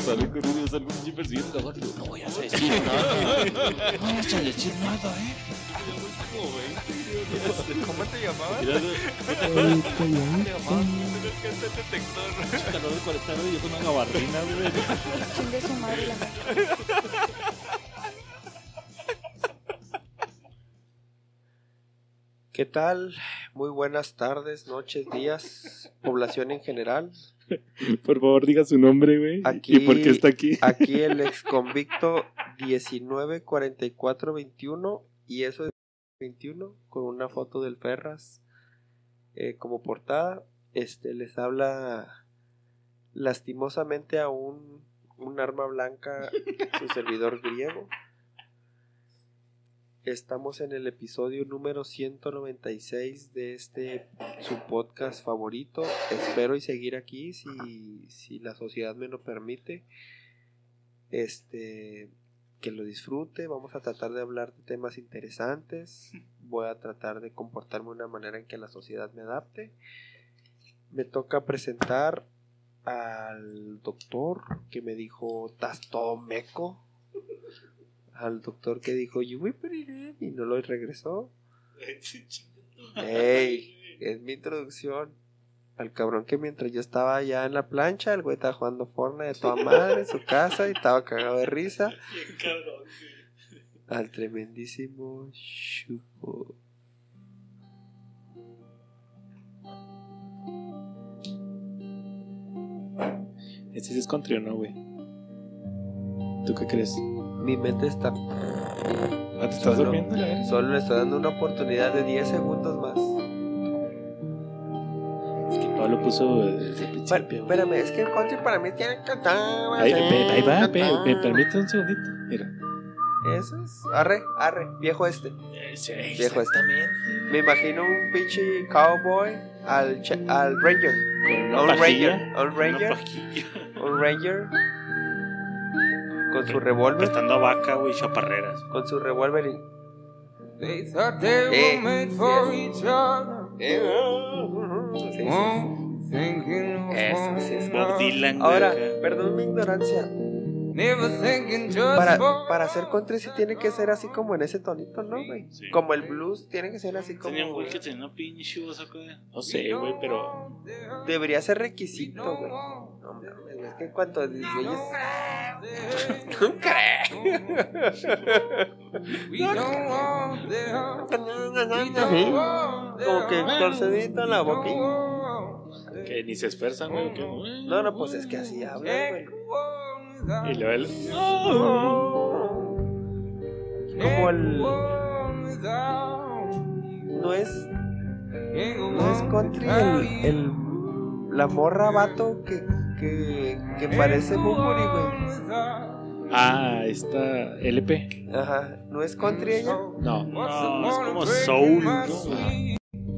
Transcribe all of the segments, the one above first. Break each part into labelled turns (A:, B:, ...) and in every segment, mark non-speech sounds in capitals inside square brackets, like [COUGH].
A: sale con un, sale un pinche persiguiendo a Juan y yo, no voy a decir nada. No vayas a decir nada, eh.
B: ¿Cómo te llamabas?
A: 40 grados y yo con una gabardina, güey.
C: Chingue su madre la madre.
D: ¿Qué tal? Muy buenas tardes, noches, días, población en general. [LAUGHS]
E: Por favor, diga su nombre, güey.
D: Aquí-
E: ¿Y por qué está aquí?
D: Aquí el ex convicto 194421 y eso es 21 con una foto del Ferras eh, como portada. Este les habla lastimosamente a un, un arma blanca, su servidor griego. Estamos en el episodio número 196 de este su podcast favorito. Espero y seguir aquí si, si la sociedad me lo permite. Este que lo disfrute. Vamos a tratar de hablar de temas interesantes. Voy a tratar de comportarme de una manera en que la sociedad me adapte. Me toca presentar al doctor que me dijo, estás todo meco. Al doctor que dijo, you muy pretty", y no lo regresó. Ey, es mi introducción. Al cabrón que mientras yo estaba allá en la plancha, el güey estaba jugando Fortnite de toda madre en su casa y estaba cagado de risa. Al tremendísimo Chupo.
E: ¿Este sí es country o no, güey? ¿Tú qué crees?
D: Mi mente está.
E: ¿Ah, te estás
D: Solo-
E: durmiendo?
D: Solo le estoy dando una oportunidad de 10 segundos más.
E: Es que Pablo puso desde el principio.
D: espérame, es que el country para mí tiene que cantar.
E: Ahí, ve- ahí va, ve, me permite un segundito. Mira.
D: Eso es. Arre, arre, viejo este.
E: Sí,
D: Viejo este. Me imagino un pinche cowboy al, al ranger. Un ranger. Un ranger. Un ranger. Con su revólver.
A: Prestando a vaca, güey, chaparreras.
D: Con su revólver y.
B: They thought they were made for each other.
A: Bob Dylan.
D: Ahora, perdón mi ignorancia. Para, para hacer country sí tiene que ser así como en ese tonito, ¿no, güey?
A: Sí.
D: Como el blues tiene que ser así como.
A: Tenía un güey que tenía una pinche voz acá.
E: No sé, güey, pero.
D: Debería ser requisito, güey. No mames, es que en cuanto a güeyes. No
B: We don't want them.
D: Como que torcedito en la boquilla.
E: Que ni se esfuerzan, güey.
D: No, no, pues es que así habla, güey.
E: Y luego el.
D: Como el. No es. No es country el. el la morra vato que. que. que parece Bumburi, güey.
E: Ah, esta LP.
D: Ajá. ¿No es country ella?
E: No.
A: No, es como soul, ¿no?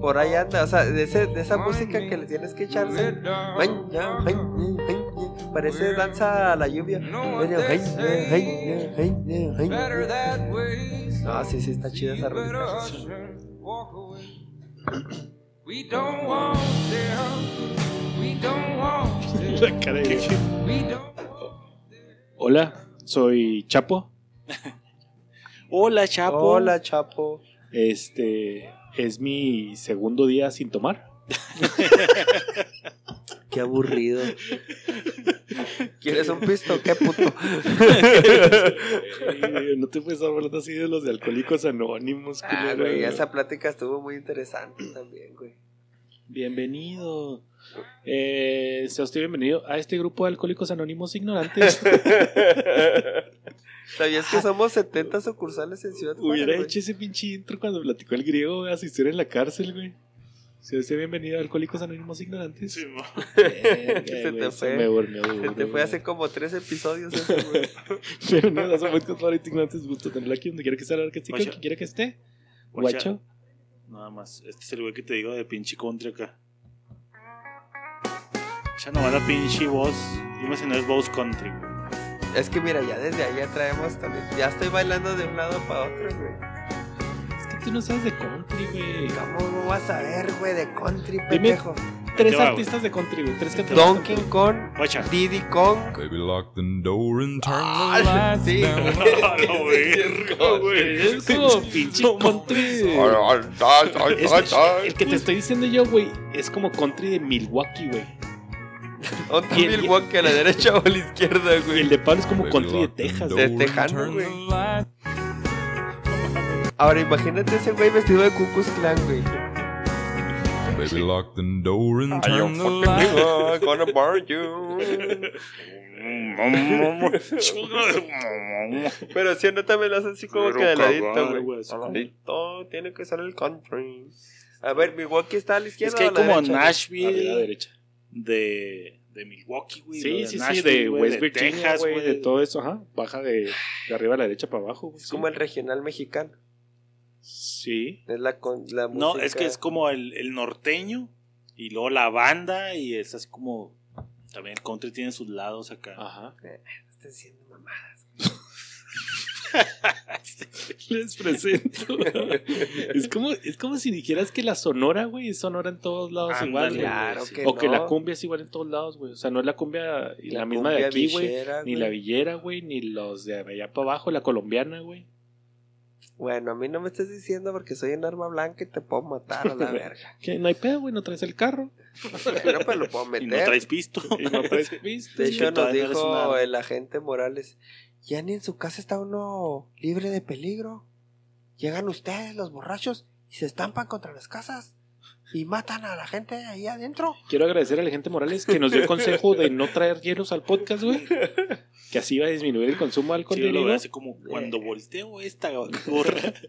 D: Por ahí anda, o sea, de, ese, de esa música que le tienes que echarse. Ay, ya, ay, ay. Parece danza a la lluvia. No, sí, sí, está chida esa rolita. [LAUGHS]
E: La cara de. Hola, soy Chapo.
A: Hola, Chapo.
D: Hola, Chapo.
E: Este es mi segundo día sin tomar.
D: Qué aburrido. [LAUGHS] ¿Quieres un pisto? ¿Qué puto? [LAUGHS]
E: No te puedes hablando así de los de alcohólicos anónimos.
D: Ah, güey, esa plática estuvo muy interesante también, güey.
E: Bienvenido. Eh, sea usted bienvenido a este grupo de alcohólicos anónimos ignorantes. [LAUGHS]
D: ¿Sabías que somos 70 sucursales en Ciudad Juárez,
E: Hubiera
D: güey?
E: hecho ese pinche intro cuando platicó el griego güey, a su historia en la cárcel, güey. Sea usted bienvenido a alcohólicos anónimos ignorantes.
A: Sí,
D: Se te fue.
E: me durmió
D: Se te fue hace como tres episodios eso, [LAUGHS] güey.
E: Bienvenidos a su podcast favorito ignorantes. Gusto tenerlo aquí donde quiera que esté, la que esté,
A: Guacho.
E: quien quiera que esté. Guacho.
A: Nada más. Este es el güey que te digo de pinche country acá. Ya no va la pinche voz. Dime si no es voz country, güey.
D: Es que mira, ya desde ahí ya traemos también. Ya estoy bailando de un lado para otro, güey.
E: Que tú no sabes de country, güey.
D: ¿Cómo vas a ver, güey, de country, pendejo?
E: tres
F: te va,
E: artistas de country, güey. Tres cantantes.
D: Donkey Kong. Diddy Kong.
G: Baby, lock the door and turn
D: Ah,
G: the lights
D: sí,
G: down.
D: güey.
F: No, güey.
E: Es como pinche country. Es- el que te estoy diciendo yo, güey, es como country de Milwaukee, güey.
D: Otro Milwaukee a la derecha o a la izquierda, güey.
E: el de Pablo es como country de Texas.
D: De Tejano, güey. Ahora imagínate ese güey vestido de Ku Klux Klan, güey.
G: Baby, lock the door and turn the lights
D: fucking [LAUGHS] gonna burn you. Pero si no también lo hace así como que de ladito, güey. ladito, tiene que ser el country. A ver, Milwaukee está a la
F: Es
D: izquierda.
F: que hay
D: o a la
F: como
D: derecha, güey?
E: A la
F: Nashville
E: derecha.
F: de, de Milwaukee, güey.
E: Sí, sí, sí,
F: Nashville,
E: de
F: güey,
E: West
F: de
E: Virginia,
F: Texas,
E: güey, de todo eso, ajá. Baja de, de arriba a la derecha para abajo, güey.
D: Es como el regional mexicano.
E: Sí.
D: Es la, con, la
F: No,
D: música.
F: es que es como el, el norteño y luego la banda y es así como... También el country tiene sus lados acá.
E: Ajá. [LAUGHS]
D: Está diciendo mamadas.
E: Les presento. [LAUGHS] es, como, es como si dijeras que la sonora, güey, es sonora en todos lados igual.
D: Claro que
E: O que
D: no.
E: la cumbia es igual en todos lados, güey. O sea, no es la cumbia y la,
D: La
E: misma de aquí, güey. Ni la villera, güey, ni los de allá para abajo, la colombiana, güey.
D: Bueno, a mí no me estés diciendo porque soy un arma blanca y te puedo matar a la [LAUGHS] verga.
E: Que no hay pedo, güey, no traes el carro.
D: Pero pues lo puedo [LAUGHS]
F: Y
D: meter.
F: no traes pisto. [LAUGHS]
E: Y no traes ¿viste?
D: De hecho, nos dijo
F: una-
D: el agente Morales, ya ni en su casa está uno libre de peligro. Llegan ustedes, los borrachos, y se estampan contra las casas y matan a la gente ahí adentro.
E: Quiero agradecer a la gente Morales que nos dio el consejo de no traer hielos al podcast, güey. Que así va a disminuir el consumo de alcohol.
F: Sí, yo lo
E: digo.
F: veo así como cuando volteo esta gorra. [LAUGHS]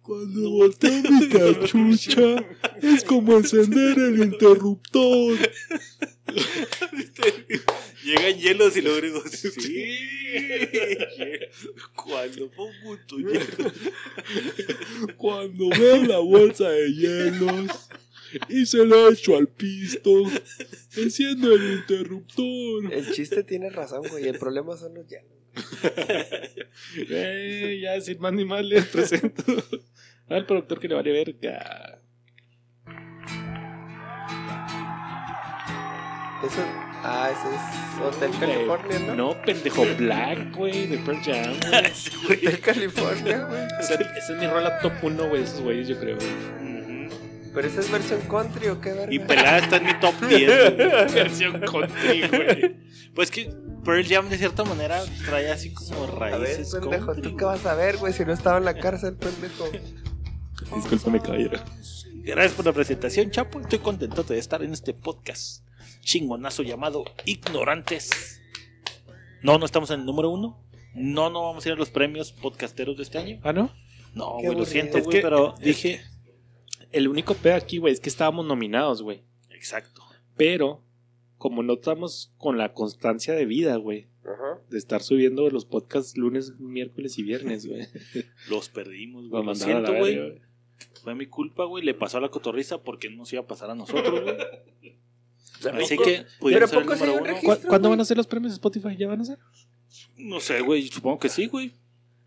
E: Cuando volteo mi cachucha, es como encender el interruptor. [LAUGHS]
F: Llegan hielos y luego digo, sí. Cuando pongo tu hielo. [LAUGHS]
E: Cuando veo la bolsa de hielos y se lo echo al pisto, enciendo el interruptor.
D: El chiste tiene razón, güey. El problema son los hielos.
E: Eh, ya sin más ni más les presento al productor que le vale verga.
D: Eso, ah, ese es Hotel California, ¿no?
E: No, pendejo, Black, güey, de Pearl Jam. [LAUGHS]
D: Hotel California, güey.
E: Esa, esa es mi rola top 1, güey, esos güeyes, yo creo, güey.
D: Pero esa es versión country o qué verga.
F: Y pelada está en mi top [LAUGHS] 10. güey.
E: Versión country, güey.
F: Pues que Pearl Jam de cierta manera trae así como
D: A ver,
F: raíces.
D: pendejo,
F: country,
D: ¿tú qué vas a ver, güey? Si no estaba en la cárcel, pendejo.
E: Discúlpame, caballero.
F: Gracias por la presentación, Chapo. Estoy contento de estar en este podcast chingonazo llamado Ignorantes. No, no estamos en el número uno. No, no vamos a ir a los premios podcasteros de este año.
E: ¿Ah, no?
F: No, güey, lo siento, güey, pero
E: es
F: dije.
E: El único pedo aquí, güey, es que estábamos nominados, güey.
F: Exacto.
E: Pero, como no estamos con la constancia de vida, güey,
D: Ajá.
E: de estar subiendo los podcasts lunes, miércoles y viernes, güey. [LAUGHS]
F: Los perdimos, güey. Lo siento, güey. Fue mi culpa, güey. Le pasó a la cotorriza porque no nos iba a pasar a nosotros, güey. [LAUGHS] Así
D: poco-
F: que pudieron
D: pero
F: ser el
D: poco se
F: número uno.
D: registro?
E: ¿Cu- ¿Cuándo
D: güey.
E: van a ser los premios de Spotify? ¿Ya van a ser?
F: No sé, güey. Supongo que sí, güey.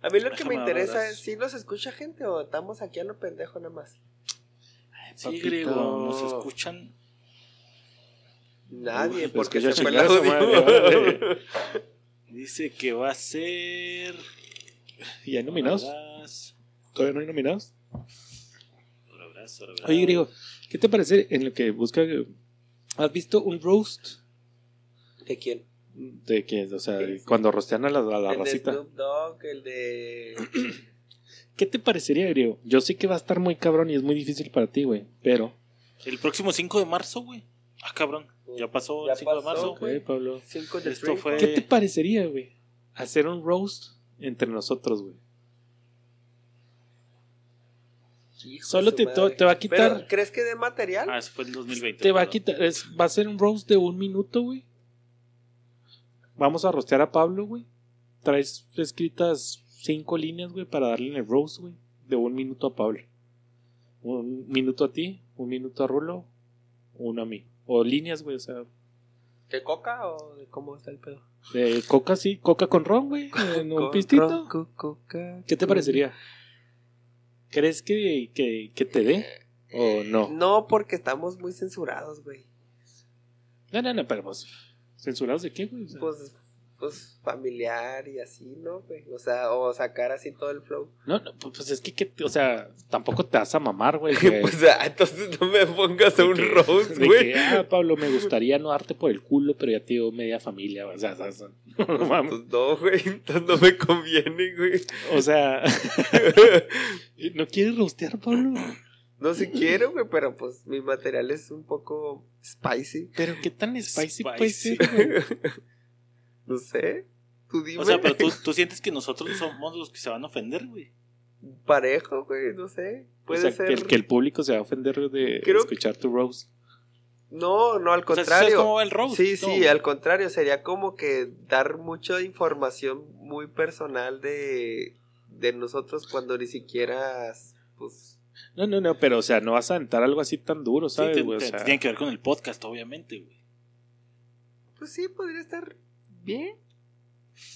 D: A mí lo que me interesa es si nos escucha gente o estamos aquí a lo pendejo nada más.
F: Sí,
E: Papito.
F: griego. Nos escuchan.
D: Nadie, porque
E: que
D: se fue el audio. [LAUGHS]
F: Dice que va a ser.
E: ¿Y hay nominados? ¿Todavía no hay nominados? Oye, griego, ¿qué te parece en lo que busca? ¿Has visto un roast?
D: ¿De quién?
E: De que, o sea,
D: Sí, sí.
E: cuando rostean a la, a la
D: el de
E: racita.
D: Snoop Dogg, el de...
E: ¿Qué te parecería, griego? Yo sé que va a estar muy cabrón y es muy difícil para ti, güey. Pero,
F: El próximo 5 de marzo, güey. Ah, cabrón. Ya pasó
D: Ya
F: el 5 de marzo.
D: güey.
E: ok, Pablo.
D: Cinco de
F: Esto
D: Free.
F: fue-
E: ¿Qué te parecería, güey? Hacer un roast entre nosotros, güey.
D: Hijo
E: Solo te, va a quitar.
D: Pero, ¿crees que de material?
F: Ah, eso fue el 2020.
E: Te va a quitar. es- va a ser un roast de un minuto, güey. Vamos a rostear a Pablo, güey. Traes escritas cinco líneas, güey, para darle en el roast, güey. De un minuto a Pablo. Un minuto a ti, un minuto a Rulo, uno a mí. O líneas, güey, o sea.
D: ¿De coca o de cómo está el pedo?
E: De coca, sí, coca con ron, güey. En un pistito.
D: ron, co- coca,
E: ¿Qué te parecería? ¿Crees que, que, que te dé? ¿O no?
D: No, porque estamos muy censurados, güey.
E: No, no, no, pero pues. ¿Censurados de qué, güey? O sea,
D: Pues, pues familiar y así, ¿no, güey? O sea, o sacar así todo el flow. [LAUGHS]
E: no, no, pues es que, que- o sea, tampoco te vas a mamar, güey. de-
D: pues, ah, entonces no me pongas a un
E: que-
D: roast, güey.
E: que, ah, Pablo, me gustaría no darte por el culo, pero ya te digo media familia, o sea, o sea, no mames.
D: Pues no, güey, entonces no me conviene, güey.
E: O sea, [LAUGHS] ¿no quieres rostear, Pablo?
D: No sé quiero, güey, pero pues mi material es un poco spicy.
E: Pero qué tan spicy, puede
F: Spicy.
E: ser, güey? [LAUGHS]
D: No sé. Tú dime.
F: O sea, pero tú, [LAUGHS] tú sientes que nosotros somos los que se van a ofender, güey.
D: Parejo, güey, no sé.
E: O
D: Puede
E: sea,
D: ser.
E: que el, que el público se va a ofender de
D: Creo
E: escuchar tu roast.
D: No, no, al
F: O sea, ¿sabes
D: contrario.
F: va el roast?
D: Sí,
F: No,
D: sí, al contrario, sería como que dar mucha información muy personal de, de nosotros cuando ni siquiera, pues,
E: No, no, no, pero o sea, no vas a aventar algo así tan duro,
F: Sí,
E: ¿sabes,
F: te-?
E: O
F: te-
E: sea,
F: tiene que ver con el podcast, obviamente, güey.
D: pues sí, podría estar bien.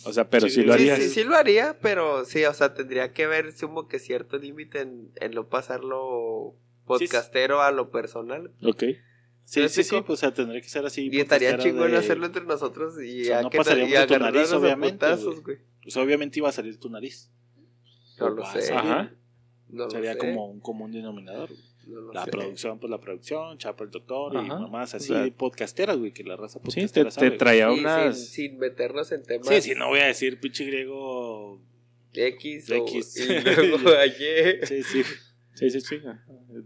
E: o sea, pero
F: Sí,
E: si lo
D: sí,
E: harías.
D: sí, sí lo haría, pero sí, o sea, tendría que haber como que cierto límite en, en no pasarlo podcastero a lo personal.
E: Ok.
F: Sí,
D: ¿Me
F: sí, sí, pues o sea, tendría que ser así.
D: Y estaría chingón
F: de-
D: hacerlo entre nosotros y,
F: O sea,
D: ya
F: no
D: que
F: pasaría
D: y
F: por tu nariz, obviamente,
D: putazos, güey.
F: Pues obviamente iba a salir tu nariz.
D: No lo sé.
E: Ajá.
D: No lo
F: Sería
D: sé,
F: como un común denominador. güey.
D: No
F: La
D: sé.
F: producción, pues la producción, Chapa el doctor y
E: Ajá.
F: mamás así
E: O sea,
F: podcasteras, güey, que la raza
E: Sí, te,
F: podcastera
E: te traía
D: Sí,
E: unas.
D: sin, sin meternos en temas.
F: Sí, sí, no voy a decir pinche griego.
D: X, o,
F: X.
D: y [LAUGHS] luego a Y.
F: Sí, sí.
E: Sí, sí, sí.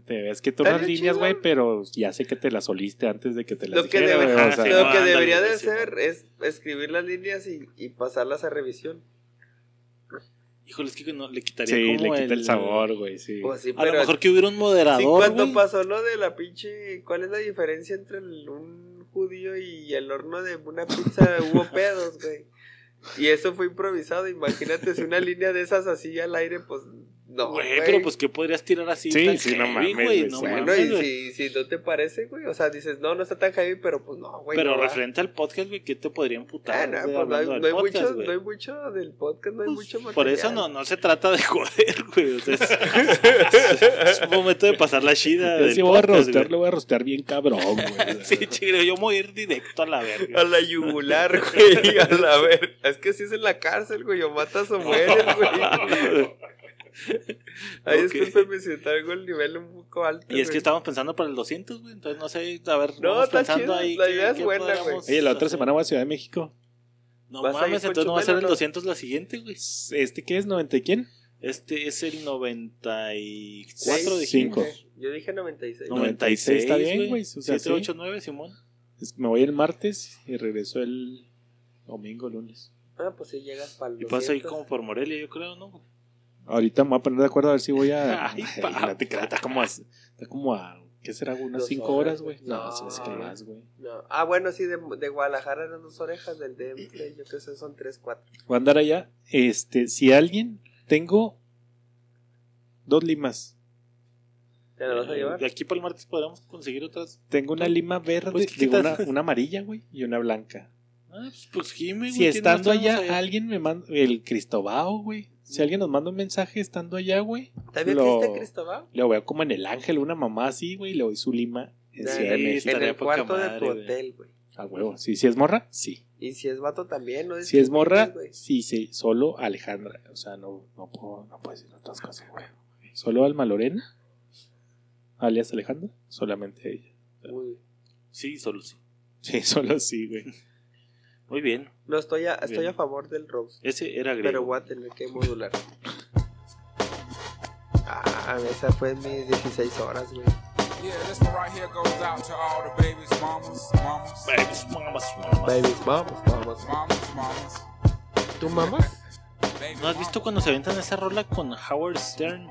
E: Te ves que
D: Estaría
E: líneas, güey, pero ya sé que te las oliste antes de que te las
D: Lo que,
E: dijera,
D: debe-
E: güey, o sea,
D: lo
F: no,
D: que debería de hacer es escribir las líneas y, y pasarlas a revisión.
F: Híjole, es que no, le quitaría
E: sí, le
F: como
E: quita el, sabor, güey, sí.
D: Pues sí,
F: A lo mejor que hubiera un
D: sí,
F: moderador,
D: cuando
F: güey.
D: pasó lo de la pinche... ¿Cuál es la diferencia entre el- un judío y el horno de una pizza? [LAUGHS] Hubo pedos, güey. Y eso fue improvisado. Imagínate si una línea de esas así al aire, pues... No,
F: Güey, pero pues que podrías tirar así.
E: Sí,
F: tan
E: sí, no mames,
F: güey, no
E: sí.
D: Bueno,
F: mames,
D: y
F: güey.
D: si, si no te parece, güey, o sea, dices, no, no está tan heavy, pero pues no, güey.
F: Pero
D: no va.
F: referente al podcast, güey, ¿qué te podría
D: Ah,
F: emputar?
D: no,
F: güey,
D: pues no hay, no hay
F: podcast,
D: mucho, no hay mucho del podcast, no hay
F: Pues,
D: mucho material.
F: Por eso no, no se trata de [LAUGHS] joder, güey. O sea, es, es un momento de pasar la chida.
E: Yo
F: del
E: sí voy a rostear,
F: güey.
E: lo voy a rostear bien cabrón, güey. [LAUGHS]
F: Sí, chingre, yo me voy a ir directo a la
D: A
F: verga.
D: la yugular, güey, a la ver. Es que si es en la cárcel, güey, o matas o mueres, güey. [LAUGHS] Ahí
F: Ok.
D: discúlpeme si traigo el nivel un poco alto.
F: Y es que
D: güey.
F: estamos pensando para el 200, güey. Entonces, no sé, a ver,
D: No, está
F: pensando
D: chido,
F: ahí.
D: la
F: qué-
D: idea es buena, güey.
E: Oye, la otra semana voy a Ciudad de México.
F: No
D: ¿Vas a ir
F: mames, entonces no va a ser el
D: no?
F: 200 la siguiente, güey.
E: ¿Este qué es? ¿90 y quién?
F: Este es el 94,
D: Seis,
F: dijimos.
E: Cinco.
D: Yo dije 96.
F: 96,
E: está bien,
F: güey.
E: güey, o sea, sí.
F: 789, Simón.
E: Es- Me voy el martes y regreso el domingo, lunes.
D: Ah, pues si llegas para el
F: Y pasa ahí
D: 200.
F: como por Morelia, yo creo, ¿no?
E: Ahorita me voy a poner de acuerdo a ver si voy a. [LAUGHS]
F: Ay, [LAUGHS]
E: creas, está como a. Está como a ¿Qué será? ¿Unas 5
D: horas,
E: güey? No,
D: No.
E: se me hace que más, güey.
D: No. Ah, bueno, sí, de, de Guadalajara eran dos orejas, del DMT, yo creo que son tres, cuatro.
E: Voy a andar allá. Este, si alguien. Tengo. Dos limas.
D: ¿Te la vas a llevar?
F: De aquí para el martes podremos conseguir otras.
E: Tengo una lima verde,
F: Pues, ¿qué
E: digo, [LAUGHS] una, amarilla, güey, y una blanca.
F: Ah, pues, pues Jimmy, güey.
E: Si
F: ¿quién
E: estando
F: tenemos
E: allá, alguien me manda. El Cristobao, güey. Si alguien nos manda un mensaje estando allá, güey.
D: ¿También
E: Lo-
D: existe Cristóbal?
E: Le veo como en el ángel, una mamá así, güey. y Le doy su lima en Ciudad de
F: Sí,
E: México.
D: En el cuarto de tu hotel, güey.
E: A huevo. Sí, si es morra, sí.
D: Y si es vato también, ¿no?
E: Si es morra, sí, sí. Solo Alejandra. O sea, no, no puedo, no puedo decir otras cosas, güey. Solo Alma Lorena, alias Alejandra, solamente ella.
D: Uy.
F: Sí, solo sí.
E: Sí, [LAUGHS] solo sí, güey.
F: Muy bien.
D: No, estoy a, estoy
F: Bien.
D: a favor del Rose.
F: Ese era griego.
D: Pero voy a tener que modular. Ah, esa fue mis 16 horas, güey.
B: Yeah, this one right here goes out to all the babies, mamas, mamas,
F: Babies, mamas, mamas.
D: Babies, vamos, vamos.
B: mamas, mamas.
D: ¿Tú mamas?
F: ¿No has visto cuando se aventan esa rola con Howard Stern?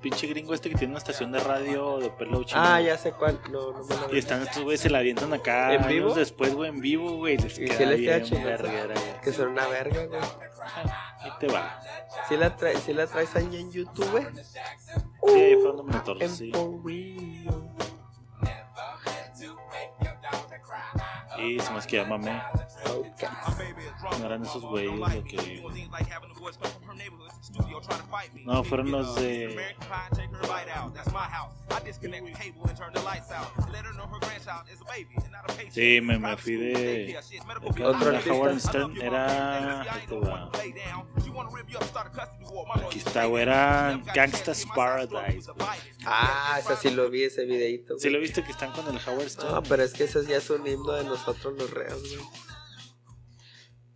F: Pinche gringo este que tiene una estación de radio de pelo chino.
D: Ah, ya sé cuál. No, no
F: Y están estos güeyes, se la avientan acá.
D: ¿En vivo?
F: años después, güey, en vivo, güey. Les
D: Y si les queda. Que son una verga, güey.
F: Ahí te va.
D: Si la, trae, si la traes ahí en YouTube, güey.
F: Sí, ahí fue donde me
D: for real.
F: Y se me es que ya No eran esos güeyes lo que. No, fueron los de. Sí, me, me fui de.
D: Otro
F: de
D: artista.
F: Howard Stern era. ahí te va. Aquí está, güey. Era Gangsta's Paradise. güey.
D: Ah, ese sí lo vi, ese videito.
F: ¿Sí lo viste que están con el Howard Stern?
D: No, pero es que ese ya es un himno de nosotros los reos, güey.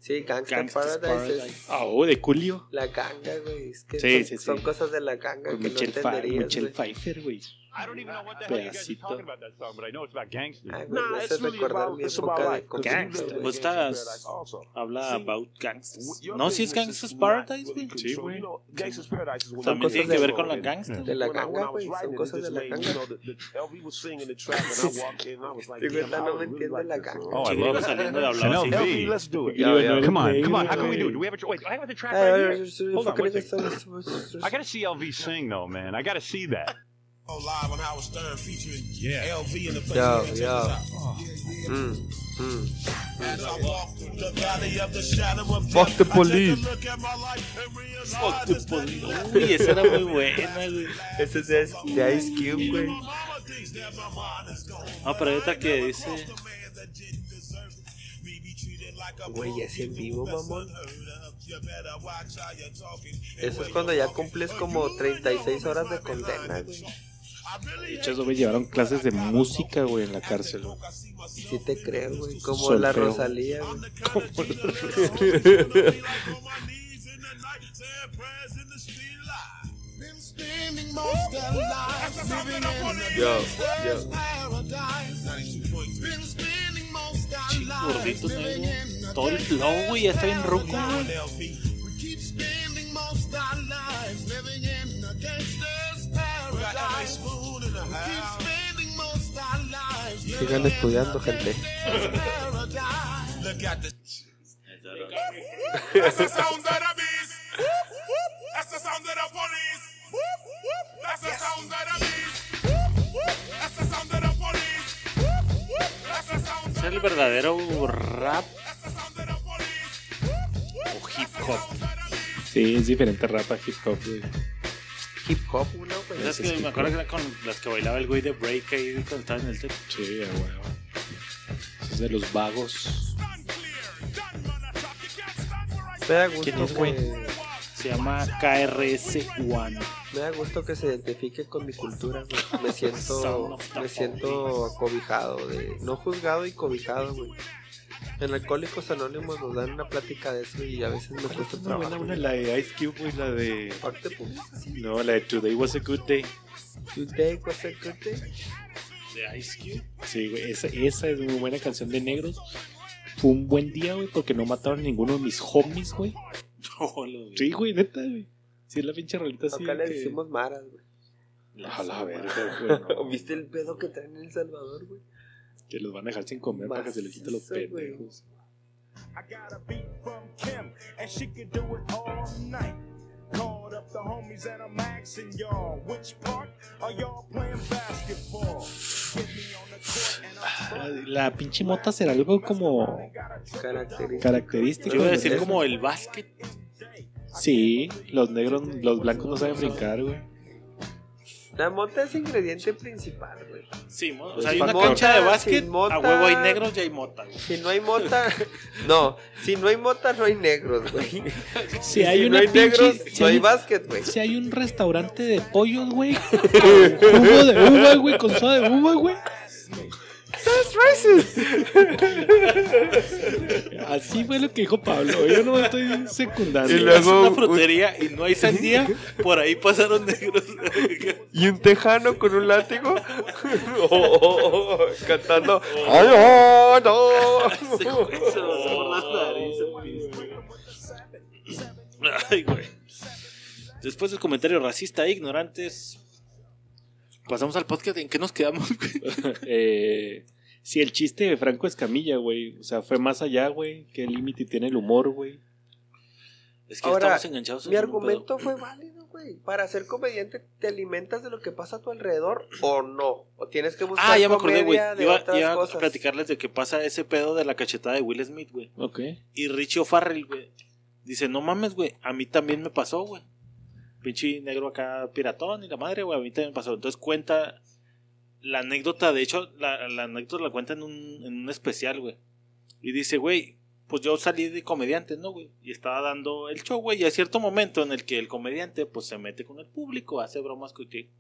D: Sí, Gangsta
F: Gangsta's
D: Paradise.
E: Ah, oh, de Julio.
D: la ganga, güey. Es que
E: Sí,
D: son,
E: sí, sí.
D: son cosas de la ganga
E: Con
D: que
E: Michelle,
D: no entenderías,
E: Michelle. Pfeiffer, güey.
H: I don't even know what the hell you guys are
E: Pedacito.
H: talking about that song, but I know it's about gangsters.
D: Ah, ay, güey, me
I: Nah,
D: hace
I: it's really
D: recordar
I: about,
D: mi
I: it's
D: época
I: about
D: de
I: like,
E: Gangsta.
I: control,
F: ¿Vos estás-
I: Paradise also.
F: Habla about gangsters.
I: Your
F: No, si es
I: business
F: Gangsta's
I: is
F: Paradise,
I: not
F: güey.
I: really
E: Sí,
I: controlled.
E: güey.
I: You know, Gangsta's Paradise is when
F: También
I: I
F: tiene
I: was
F: que ver con la
I: and-
F: gangsta.
D: De la
I: when I- when I
D: ganga,
I: was
D: güey, son
I: writing it,
D: cosas
I: it
D: de la
I: made,
D: ganga.
I: you know, the- the- LV was singing the track and I walked in and I was like,
D: Sí, güey,
I: damn,
D: no
I: I
D: me
I: would really
D: entiende
I: like
D: la
I: this
D: ganga.
I: song.
H: Oh, I
F: Sí,
H: love
F: iba
H: it.
F: saliendo de [LAUGHS] hablar
H: Chanel
F: así.
H: V.
I: LV, let's do it.
E: Yo, no
H: Come on, come on. How can we do it? Do we have a tr- wait? I have the track
D: A
H: right
D: ver,
H: here. Hold on, one
D: focaliza
H: second.
D: esto, esto,
H: I gotta see LV sing though, man. I gotta see that.
J: Live on Howard Stern featuring LV in the place.
D: Yo, yo.
J: out.
D: Mm, mm. Fuck the police.
F: Fuck the police. Uy, esa era muy buena, güey.
D: Ese es de, Ice Cube, güey.
F: No, pero otra que dice.
D: Güey, es en vivo, mamón. Eso es cuando ya cumples como 36 horas de condena, güey.
E: De hecho, esos güey llevaron clases de música, güey, en la cárcel.
D: Sí te creo, güey. Como
E: Solfeo.
D: la Rosalía, güey.
J: Been spending most of life living in a
D: Yo, yo.
F: Gordito Todo el flow, güey, ya está bien ruco, güey.
J: That's the sound
F: Es el verdadero rap. O hip hop.
E: Sí, es diferente rap a hip hop, güey.
D: Hip hop, ¿no, güey?
F: ¿Sabes que me acuerdo que era con las que bailaba el güey de break ahí cuando estaba en el tech?
E: Sí. Eso es de los vagos.
D: Me da
E: ¿Quién
D: gusto
E: es, güey?
D: que...
F: Se llama KRS One.
D: Me da gusto que se identifique con mi cultura, güey. Me siento, me siento acobijado, de, no juzgado y cobijado, güey. En Alcohólicos Anónimos nos dan una plática de eso y a veces me cuesta
E: Una buena,
D: trabajo.
E: una, la de Ice Cube, güey, la de...
D: Aparte, pues,
E: No, la de Today Was a Good Day.
D: today was a good day.
F: De Ice Cube.
E: Sí, güey, esa, esa es muy buena canción de negros. Fue un buen día, güey, porque no mataron a ninguno de mis homies, güey. [LAUGHS] Sí, güey, neta, güey. Sí, es la pinche rolita así.
D: Acá le
E: que-
D: decimos maras, güey.
E: A la verga, güey. [LAUGHS]
D: ¿Viste el pedo que traen en El Salvador, güey?
E: Que los van a dejar sin comer para que se les quite los pendejos.
I: I got a beat from Kim, and she could do it all night. Called up the homies and I'm asking y'all, which part are y'all playing basketball? Get me on the court and I'm
E: La pinche mota será algo como
D: Característica.
E: característico.
F: Yo iba a decir
E: de-
F: como el básquet.
E: Sí, los negros, los blancos no saben brincar, güey.
D: La mota es ingrediente principal, güey.
F: Sí, mo- o
E: Pues
F: sea, hay una
E: mota,
F: cancha de básquet,
D: mota.
F: a huevo hay negros y hay mota, güey.
D: Si no hay mota, [LAUGHS] no. Si no hay mota, no hay negros, güey. [LAUGHS]
E: Si hay
D: si
E: una
D: no hay
E: pinche-
D: negros,
E: si
D: no hay
E: hay-
D: básquet, güey.
E: Si hay un restaurante de pollos, güey. con [LAUGHS] Jugo de uva, güey, con soda de uva, güey.
D: That's racist.
E: Así fue lo que dijo Pablo. Yo no estoy secundando.
D: Y
F: Si
D: luego-
F: a una frutería y no hay sandía, por ahí pasaron negros. [LAUGHS]
D: Y un tejano con un látigo. [LAUGHS] Oh, oh, oh, cantando. ¡Ay, oh, no!
F: Se Ay, güey. Después del comentario racista e ignorantes, pasamos al podcast. ¿En qué nos quedamos, güey? [LAUGHS]
E: Eh, sí, el chiste de Franco Escamilla, güey. O sea, fue más allá, güey. ¿Qué límite tiene el humor, güey?
F: Es que
D: Ahora,
F: estamos enganchados en
D: Mi argumento fue válido, güey. Para ser comediante, ¿te alimentas de lo que pasa a tu alrededor o no? ¿O tienes que buscar
F: Ah, ya me acordé, güey. Iba, iba a
D: cosas?
F: platicarles de que pasa ese pedo de la cachetada de Will Smith, güey.
E: Ok.
F: Y Richie O'Farrell, güey. Dice, no mames, güey. A mí también me pasó, güey. Pinche negro acá, piratón y la madre, güey. A mí también pasó. Entonces cuenta la anécdota. De hecho, la, anécdota la cuenta en un, en un especial, güey. Y dice, güey, pues yo salí de comediante, ¿no, güey? Y estaba dando el show, güey. Y hay cierto momento en el que el comediante, pues se mete con el público, hace bromas con que.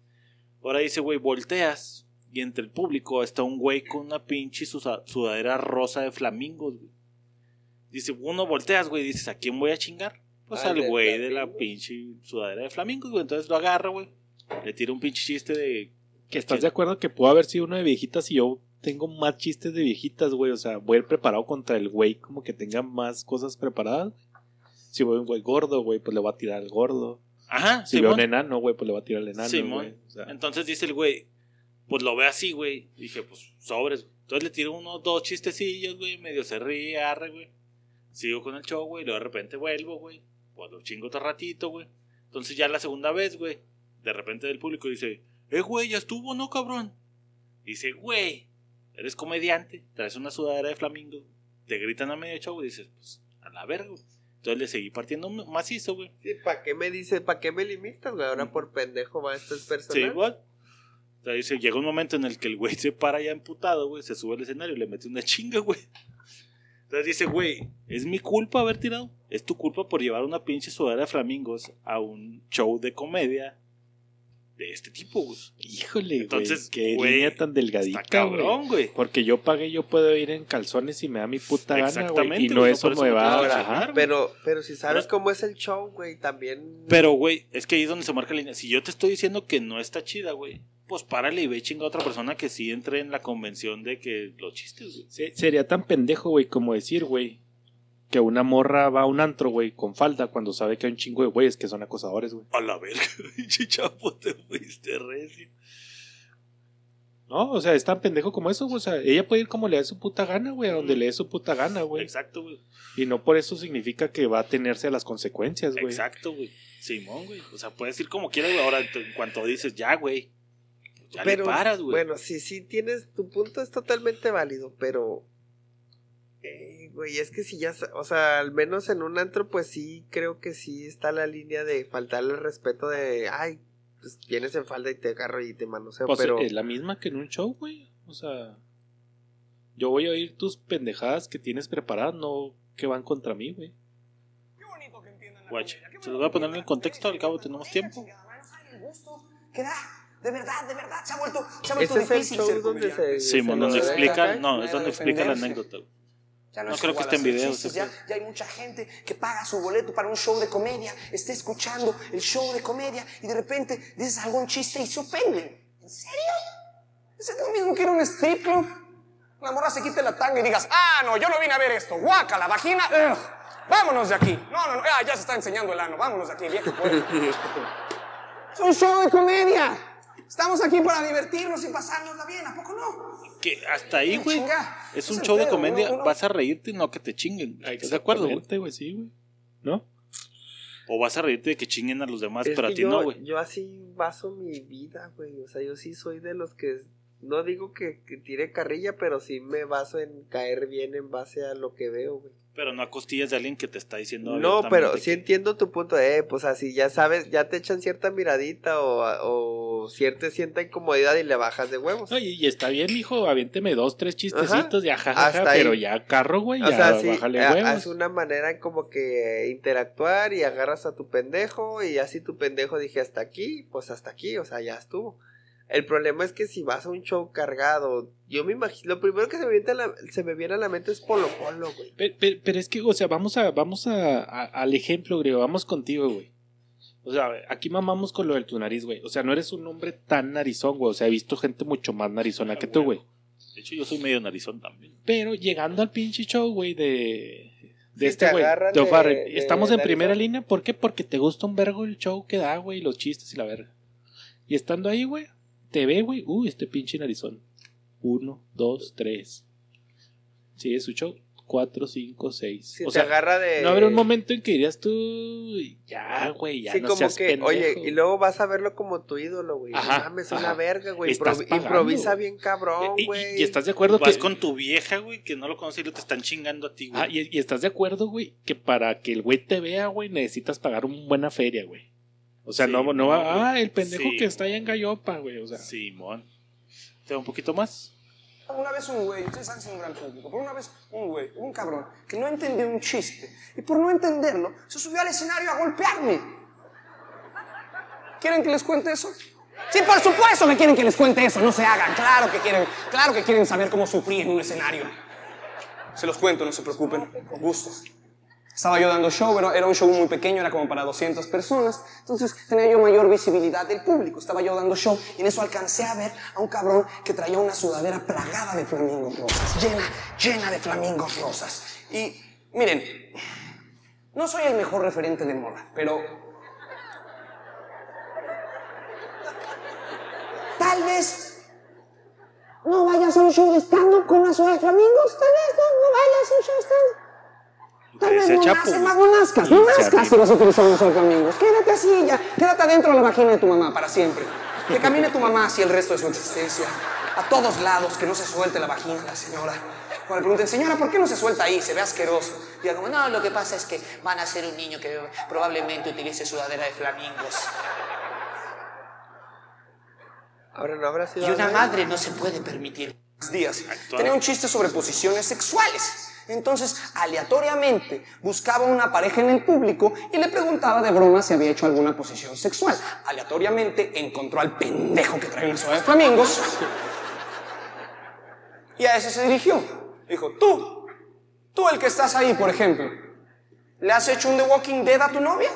F: Ahora dice, güey, volteas. Y entre el público está un güey con una pinche sudadera rosa de flamingos, güey. Dice, uno volteas, güey, dices, ¿a quién voy a chingar? Pues
D: Al
F: güey de la pinche sudadera de flamingos, güey. Entonces lo agarra, güey. Le tira un pinche chiste de.
E: Que estás de acuerdo que pudo haber sido uno de viejitas y yo tengo más chistes de viejitas, güey. O sea, voy a ir preparado contra el güey, como que tenga más cosas preparadas. Si veo un güey gordo, güey, pues le voy a tirar al gordo.
F: Ajá,
E: Si veo un enano, güey, pues le voy a tirar al enano,
F: Simón.
E: güey. O sea,
F: Entonces dice el güey, pues lo ve así, güey. Dije, pues sobres. Entonces le tiro unos dos chistecillos, güey. Medio se ríe, arre, güey. Sigo con el show, güey. Luego de repente vuelvo, güey. Pues lo chingo otro ratito, güey. Entonces ya la segunda vez, güey. De repente del público dice, eh, güey, ya estuvo, ¿no, cabrón? Dice, güey, eres comediante. Traes una sudadera de flamingo. Te gritan a medio show y dices, pues, a la verga, güey. Entonces le seguí partiendo macizo, güey.
D: Sí, ¿para qué me dices, para qué me limitas, güey? Ahora por pendejo va esto es
F: Sí,
D: personal.
F: igual. O sea, dice, llega un momento en el que el güey se para ya emputado, güey, se sube al escenario y le mete una chinga, güey. Entonces dice, güey, es mi culpa haber tirado. Es tu culpa por llevar una pinche sudadera de flamingos a un show de comedia de este tipo, güey.
E: híjole,
F: Entonces,
E: güey, qué
F: güey,
E: línea tan delgadita,
F: Está cabrón, güey.
E: Porque yo pagué, yo puedo ir en calzones y me da mi puta gana, güey.
F: Exactamente,
E: Y no
F: güey,
E: eso
F: por eso
E: me
F: no
E: va
F: a güey.
D: Pero, pero si sabes
F: Pero-
D: cómo es el show, güey, también...
F: Pero, güey, es que ahí es donde se marca la línea. Si yo te estoy diciendo que no está chida, güey, pues párale y ve chinga a otra persona que sí entre en la convención de que los chistes, güey.
E: Se- Sería tan pendejo, güey, como decir, güey, que una morra va a un antro, güey, con falda cuando sabe que hay un chingo de güeyes que son acosadores, güey.
F: A la verga, [LAUGHS] chapo, te fuiste recio.
E: No, o sea, es tan pendejo como eso, güey. O sea, ella puede ir como le dé su puta gana, güey, a donde le dé su puta gana, güey.
F: Exacto, güey.
E: Y no por eso significa que va a tenerse a las consecuencias, güey.
F: Exacto, güey. Simón, güey. O sea, puedes ir como quieras, güey. Ahora, en cuanto dices, ya, güey. Ya
D: pero,
F: le paras, güey.
D: Bueno, sí, sí tienes, tu punto es totalmente válido, pero... eh, güey, es que si ya, o sea, al menos en un antro, pues sí, creo que sí está la línea de faltarle el respeto de, ay, pues vienes en falda y te agarro y te manoseo,
E: Pues
D: pero...
E: es la misma que en un show, güey. O sea, yo voy a oír tus pendejadas que tienes preparadas, no que van contra mí, güey.
F: Guache. Se los voy a poner en el contexto, al cabo tenemos tiempo.
K: ¿Qué da? De verdad, de verdad, se ha vuelto, se ha vuelto
D: Ese es el
K: difícil
D: show
K: ser
D: donde se...
F: Simón,
D: se
F: donde explica,
D: deja.
F: no, es donde explica la anécdota.
K: Ya no,
F: No creo que esté en
K: hacer
F: video,
K: chistes,
F: ese
K: ya, ya hay mucha gente que paga su boleto para un show de comedia, está escuchando el show de comedia y de repente dices algún chiste y se ofenden. ¿En serio? ¿Es lo mismo que ir a un strip club? La morra se quite la tanga y digas, ah, no, yo no vine a ver esto. Guaca, la vagina. ugh, vámonos de aquí. No, no, no, ah, ya se está enseñando el ano. Vámonos de aquí, viejo. [LAUGHS] es un show de comedia. Estamos aquí para divertirnos y pasárnosla bien, ¿a poco no?
F: Que hasta ahí, güey. Es
K: es
F: un show de comedia.
K: uno- uno-
F: Vas a reírte, no que te chinguen. ¿Estás de acuerdo, güey?
E: Sí, güey. ¿No?
F: O vas a reírte de que chinguen a los demás,
D: Es
F: pero a ti
D: yo,
F: no, güey.
D: yo así baso mi vida, güey. O sea, yo sí soy de los que. No digo que, que tire carrilla, pero sí me baso en caer bien en base a lo que veo, güey.
F: Pero no a costillas de alguien que te está diciendo
D: No, pero
F: abiertamente
D: sí
F: que-
D: entiendo tu punto de, eh, pues así ya sabes, ya te echan cierta miradita o, o cierta cierta incomodidad y le bajas de huevos.
E: Oye, y está bien, mijo, aviénteme dos, tres chistecitos, ya,
D: Hasta
E: jajaja,
D: ahí.
E: pero ya carro, güey,
D: O
E: ya
D: sea, sí,
E: bájale huevos.
D: haz una manera como que interactuar y agarras a tu pendejo y así tu pendejo dije hasta aquí, pues hasta aquí, o sea, ya estuvo. El problema es que si vas a un show cargado, yo me imagino, lo primero que se me viene a la, se me viene a la mente es Polo Polo, güey.
E: Pero, pero- pero es que, o sea, vamos a, vamos a, a- al ejemplo, griego, vamos contigo, güey. O sea, aquí mamamos con lo de tu nariz, güey. O sea, no eres un hombre tan narizón, güey. O sea, he visto gente mucho más narizona que tú, güey.
F: De hecho, yo soy medio narizón también.
E: Pero llegando al pinche show, güey, de, de
D: Sí,
E: este
D: te
E: güey,
D: agarran
E: de
D: de-
E: O'Farrell,
D: de
E: estamos en
D: narizón.
E: primera línea. ¿Por qué? Porque te gusta un vergo el show que da, güey, los chistes y la verga. Y estando ahí, güey, te ve, güey, uy, este pinche narizón. Uno, dos, tres. Sigue su show. 4, 5, 6.
D: Si
E: o
D: te
E: sea,
D: agarra de.
E: no habrá un momento en que dirías tú, ya, güey, ya
D: Sí,
E: no
D: como
E: seas
D: que,
E: pendejo.
D: oye, y luego vas a verlo como tu ídolo, güey.
E: Ajá,
D: mames,
E: ajá.
D: una verga, güey. Improvisa bien cabrón,
E: Y-
D: güey.
E: y, y estás de acuerdo
F: Vas
E: que...
F: con tu vieja, güey, que no lo conoces y lo te están chingando a ti, güey.
E: Ah, y, y estás de acuerdo, güey, que para que el güey te vea, güey, necesitas pagar una buena feria, güey. O sea,
F: Sí,
E: no, no va, ah, el pendejo
F: Sí.
E: que está allá en Gallopa, güey, o sea.
F: Simón. ¿Te da un poquito más?
K: Una vez un güey, ustedes saben que es un gran público, pero una vez un güey, un cabrón, que no entendió un chiste y por no entenderlo se subió al escenario a golpearme. ¿Quieren que les cuente eso? Sí, por supuesto que quieren que les cuente eso, no se hagan, claro que quieren, claro que quieren saber cómo sufrí en un escenario. Se los cuento, no se preocupen, con gusto. Estaba yo dando show, pero era un show muy pequeño, era como para 200 personas. Entonces tenía yo mayor visibilidad del público. Estaba yo dando show y en eso alcancé a ver a un cabrón que traía una sudadera plagada de flamingos rosas, llena, llena de flamingos rosas. Y miren, no soy el mejor referente de moda, pero tal vez no vayas a un show de stand-up con una sudadera de flamingos, tal vez no, no vayas a un show de.
F: Chapo,
K: nazcas,
F: güey.
K: más no nazcas, no
E: Y se
K: nazcas si vas a utilizar unos flamingos. Quédate así ya, quédate adentro de la vagina de tu mamá para siempre. Que camine tu mamá así el resto de su existencia. A todos lados, que no se suelte la vagina de la señora. Cuando le pregunten, señora, ¿por qué no se suelta ahí? Se ve asqueroso. Diga como, no, lo que pasa es que van a ser un niño que probablemente utilice sudadera de flamingos.
D: Ahora no habrá sido.
K: Y una madre no se puede permitir. Días. Tenía un chiste sobre posiciones sexuales. Entonces, aleatoriamente, buscaba una pareja en el público y le preguntaba de broma si había hecho alguna posición sexual. Aleatoriamente encontró al pendejo que trae una soda de flamingos. Y a ese se dirigió. Dijo, tú, tú el que estás ahí, por ejemplo, ¿le has hecho un The Walking Dead a tu novia?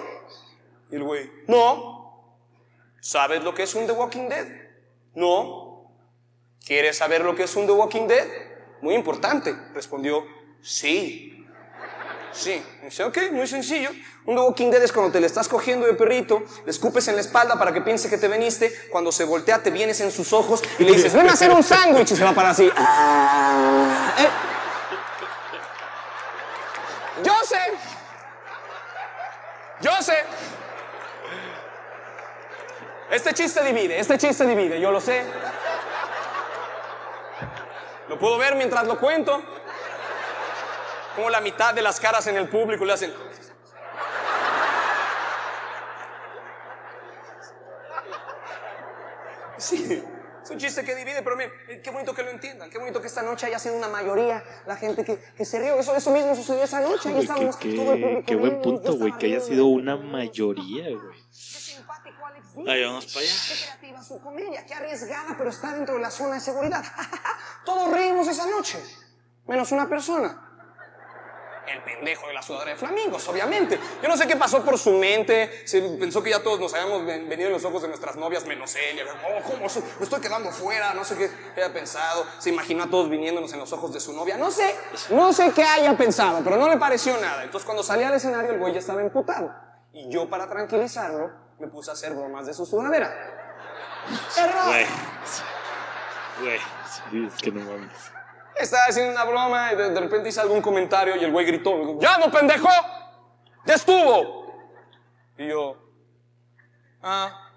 K: Y el güey, no. ¿Sabes lo que es un The Walking Dead? No. ¿Quieres saber lo que es un The Walking Dead? Muy importante, respondió, sí. Sí. Dice, ok, muy sencillo. Un Walking Dead es cuando te le estás cogiendo de perrito, le escupes en la espalda para que piense que te veniste, cuando se voltea te vienes en sus ojos y le dices, ven a hacer un sándwich y se va para así. Ah, eh. Yo sé. Yo sé. Este chiste divide, este chiste divide, yo lo sé. Lo puedo ver mientras lo cuento. Como la mitad de las caras en el público le hacen. Sí, es un chiste que divide, pero miren, eh, qué bonito que lo entiendan, qué bonito que esta noche haya sido una mayoría la gente que, que se rió. Eso, eso mismo sucedió esa noche. Ahí estábamos
E: qué, qué- qué buen punto, güey, que haya sido una mayoría, güey.
F: Ahí vamos para allá.
K: Qué creativa su comedia, qué arriesgada, pero está dentro de la zona de seguridad. [LAUGHS] Todos reímos esa noche, menos una persona. El pendejo de la sudadera de flamingos, obviamente. Yo no sé qué pasó por su mente. Se pensó que ya todos nos habíamos ven- venido en los ojos de nuestras novias, menos él. Y, Oh, ¿cómo? Me estoy quedando fuera. No sé qué haya pensado. Se imaginó a todos viniéndonos en los ojos de su novia. No sé, no sé qué haya pensado, pero no le pareció nada. Entonces, cuando salí al escenario, el güey ya estaba emputado. Y yo, para tranquilizarlo, me puse a hacer bromas de su sudadera. ¡Error!
F: Güey. Güey.
E: Es que no mames.
K: Estaba haciendo una broma y de, repente hice algún comentario y el güey gritó, ¡Ya no, pendejo! ¡Ya estuvo! Y yo, ah,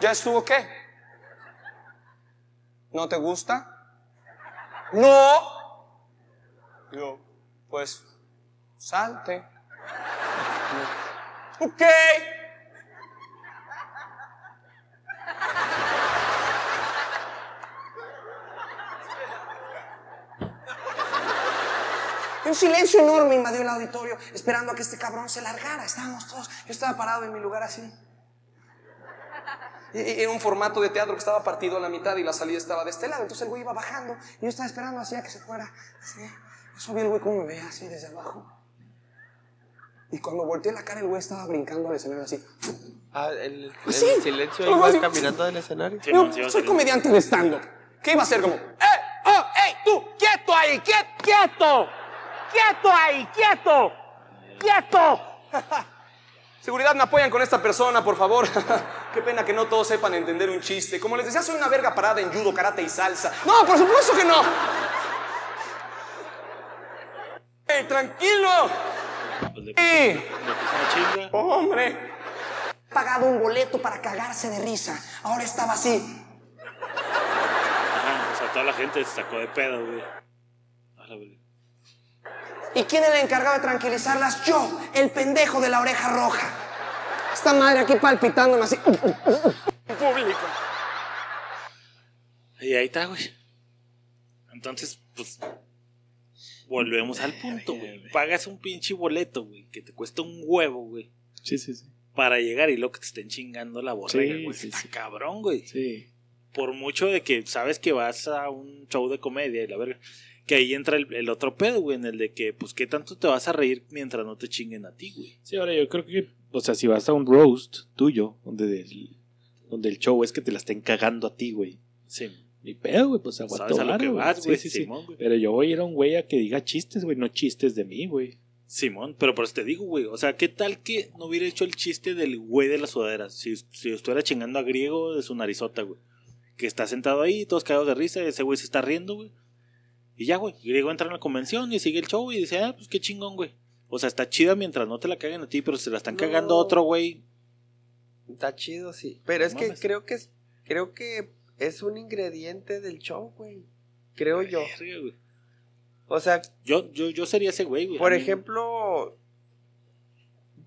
K: ¿ya estuvo qué? ¿No te gusta? ¡No! Y yo, pues, salte. Ok. Un silencio enorme invadió el auditorio, esperando a que este cabrón se largara. Estábamos todos, yo estaba parado en mi lugar así. Era un formato de teatro que estaba partido a la mitad y la salida estaba de este lado. Entonces el güey iba bajando y yo estaba esperando así a que se fuera. Así. Eso vi el güey como me veía así desde abajo. Y cuando volteé la cara, el güey estaba brincando al escenario así.
D: Ah, el, el
K: Sí,
D: silencio iba
K: así.
D: caminando del escenario.
K: Yo soy comediante de stand-up. ¿Qué iba a hacer como? ¡Eh! ¡Oh! ¡Ey! ¡Tú! ¡Quieto ahí! ¡Quieto! ¡Quieto! ¡Quieto ahí! ¡Quieto! ¡Quieto! [LAUGHS] Seguridad, me apoyan con esta persona, por favor. [LAUGHS] Qué pena que no todos sepan entender un chiste. Como les decía, soy una verga parada en judo, karate y salsa. No, por supuesto que no. [LAUGHS] güey, tranquilo.
F: Chinga.
K: Hombre. Pagado un boleto para cagarse de risa. Ahora estaba así.
F: Ajá, o sea, toda la gente se sacó de pedo, güey.
K: ¿Y quién era el encargado de tranquilizarlas? Yo, el pendejo de la oreja roja. Esta madre aquí palpitándome así. Público.
F: Y ahí está, güey. Entonces, pues. Volvemos al punto, güey. Pagas un pinche boleto, güey, que te cuesta un huevo, güey,
E: Sí, sí, sí.
F: para llegar y lo que te estén chingando la borrega,
E: Sí,
F: güey.
E: sí,
F: Está
E: sí.
F: cabrón, güey.
E: Sí.
F: Por mucho de que sabes que vas a un show de comedia y la verga. Que ahí entra el, el otro pedo, güey, en el de que, pues, ¿qué tanto te vas a reír mientras no te chinguen a ti, güey?
E: Sí, ahora yo creo que, o sea, si vas a un roast tuyo, donde el, donde el show es que te la estén cagando a ti, güey.
F: Sí.
E: Ni pedo, güey, pues aguanta
F: Sabes a lo que vas, güey,
E: sí, sí.
F: Simón, güey.
E: Pero yo voy a ir a un güey a que diga chistes, güey, no chistes de mí, güey.
F: Simón, pero por eso te digo, güey. O sea, ¿qué tal que no hubiera hecho el chiste del güey de las sudaderas? Si, si estuviera chingando a griego de su narizota, güey. Que está sentado ahí, todos cagados de risa, y ese güey se está riendo, güey. Y ya, güey. Griego entra en la convención y sigue el show y dice, ah, pues qué chingón, güey. O sea, está chida mientras no te la caguen a ti, pero si la están
D: No.
F: cagando a otro, güey.
D: Está chido, sí. Pero es que creo que es, creo que es un ingrediente del show, güey. Creo yo.
F: güey.
D: O sea,
F: Yo, yo, yo sería ese güey, güey.
D: por ejemplo,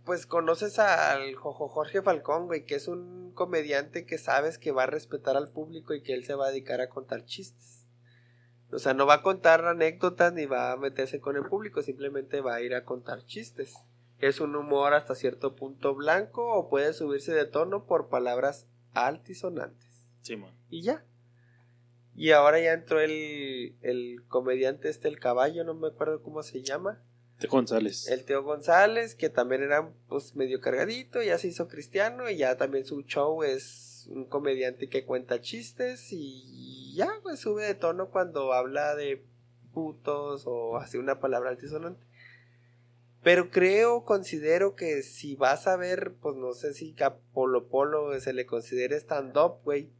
D: pues conoces al Jojo Jorge Falcón, güey, que es un comediante que sabes que va a respetar al público y que él se va a dedicar a contar chistes. O sea, no va a contar anécdotas ni va a meterse con el público, simplemente va a ir a contar chistes. Es un humor hasta cierto punto blanco o puede subirse de tono por palabras altisonantes.
F: Simón.
D: Y ya. Y ahora ya entró el, el comediante este, el caballo, no me acuerdo cómo se llama.
E: De González.
D: El Teo González, que también era pues medio cargadito, ya se hizo cristiano y ya también su show es un comediante que cuenta chistes y ya pues sube de tono cuando habla de putos o hace una palabra altisonante. Pero creo, considero que si vas a ver, pues no sé si a Polo Polo se le considere stand-up, güey.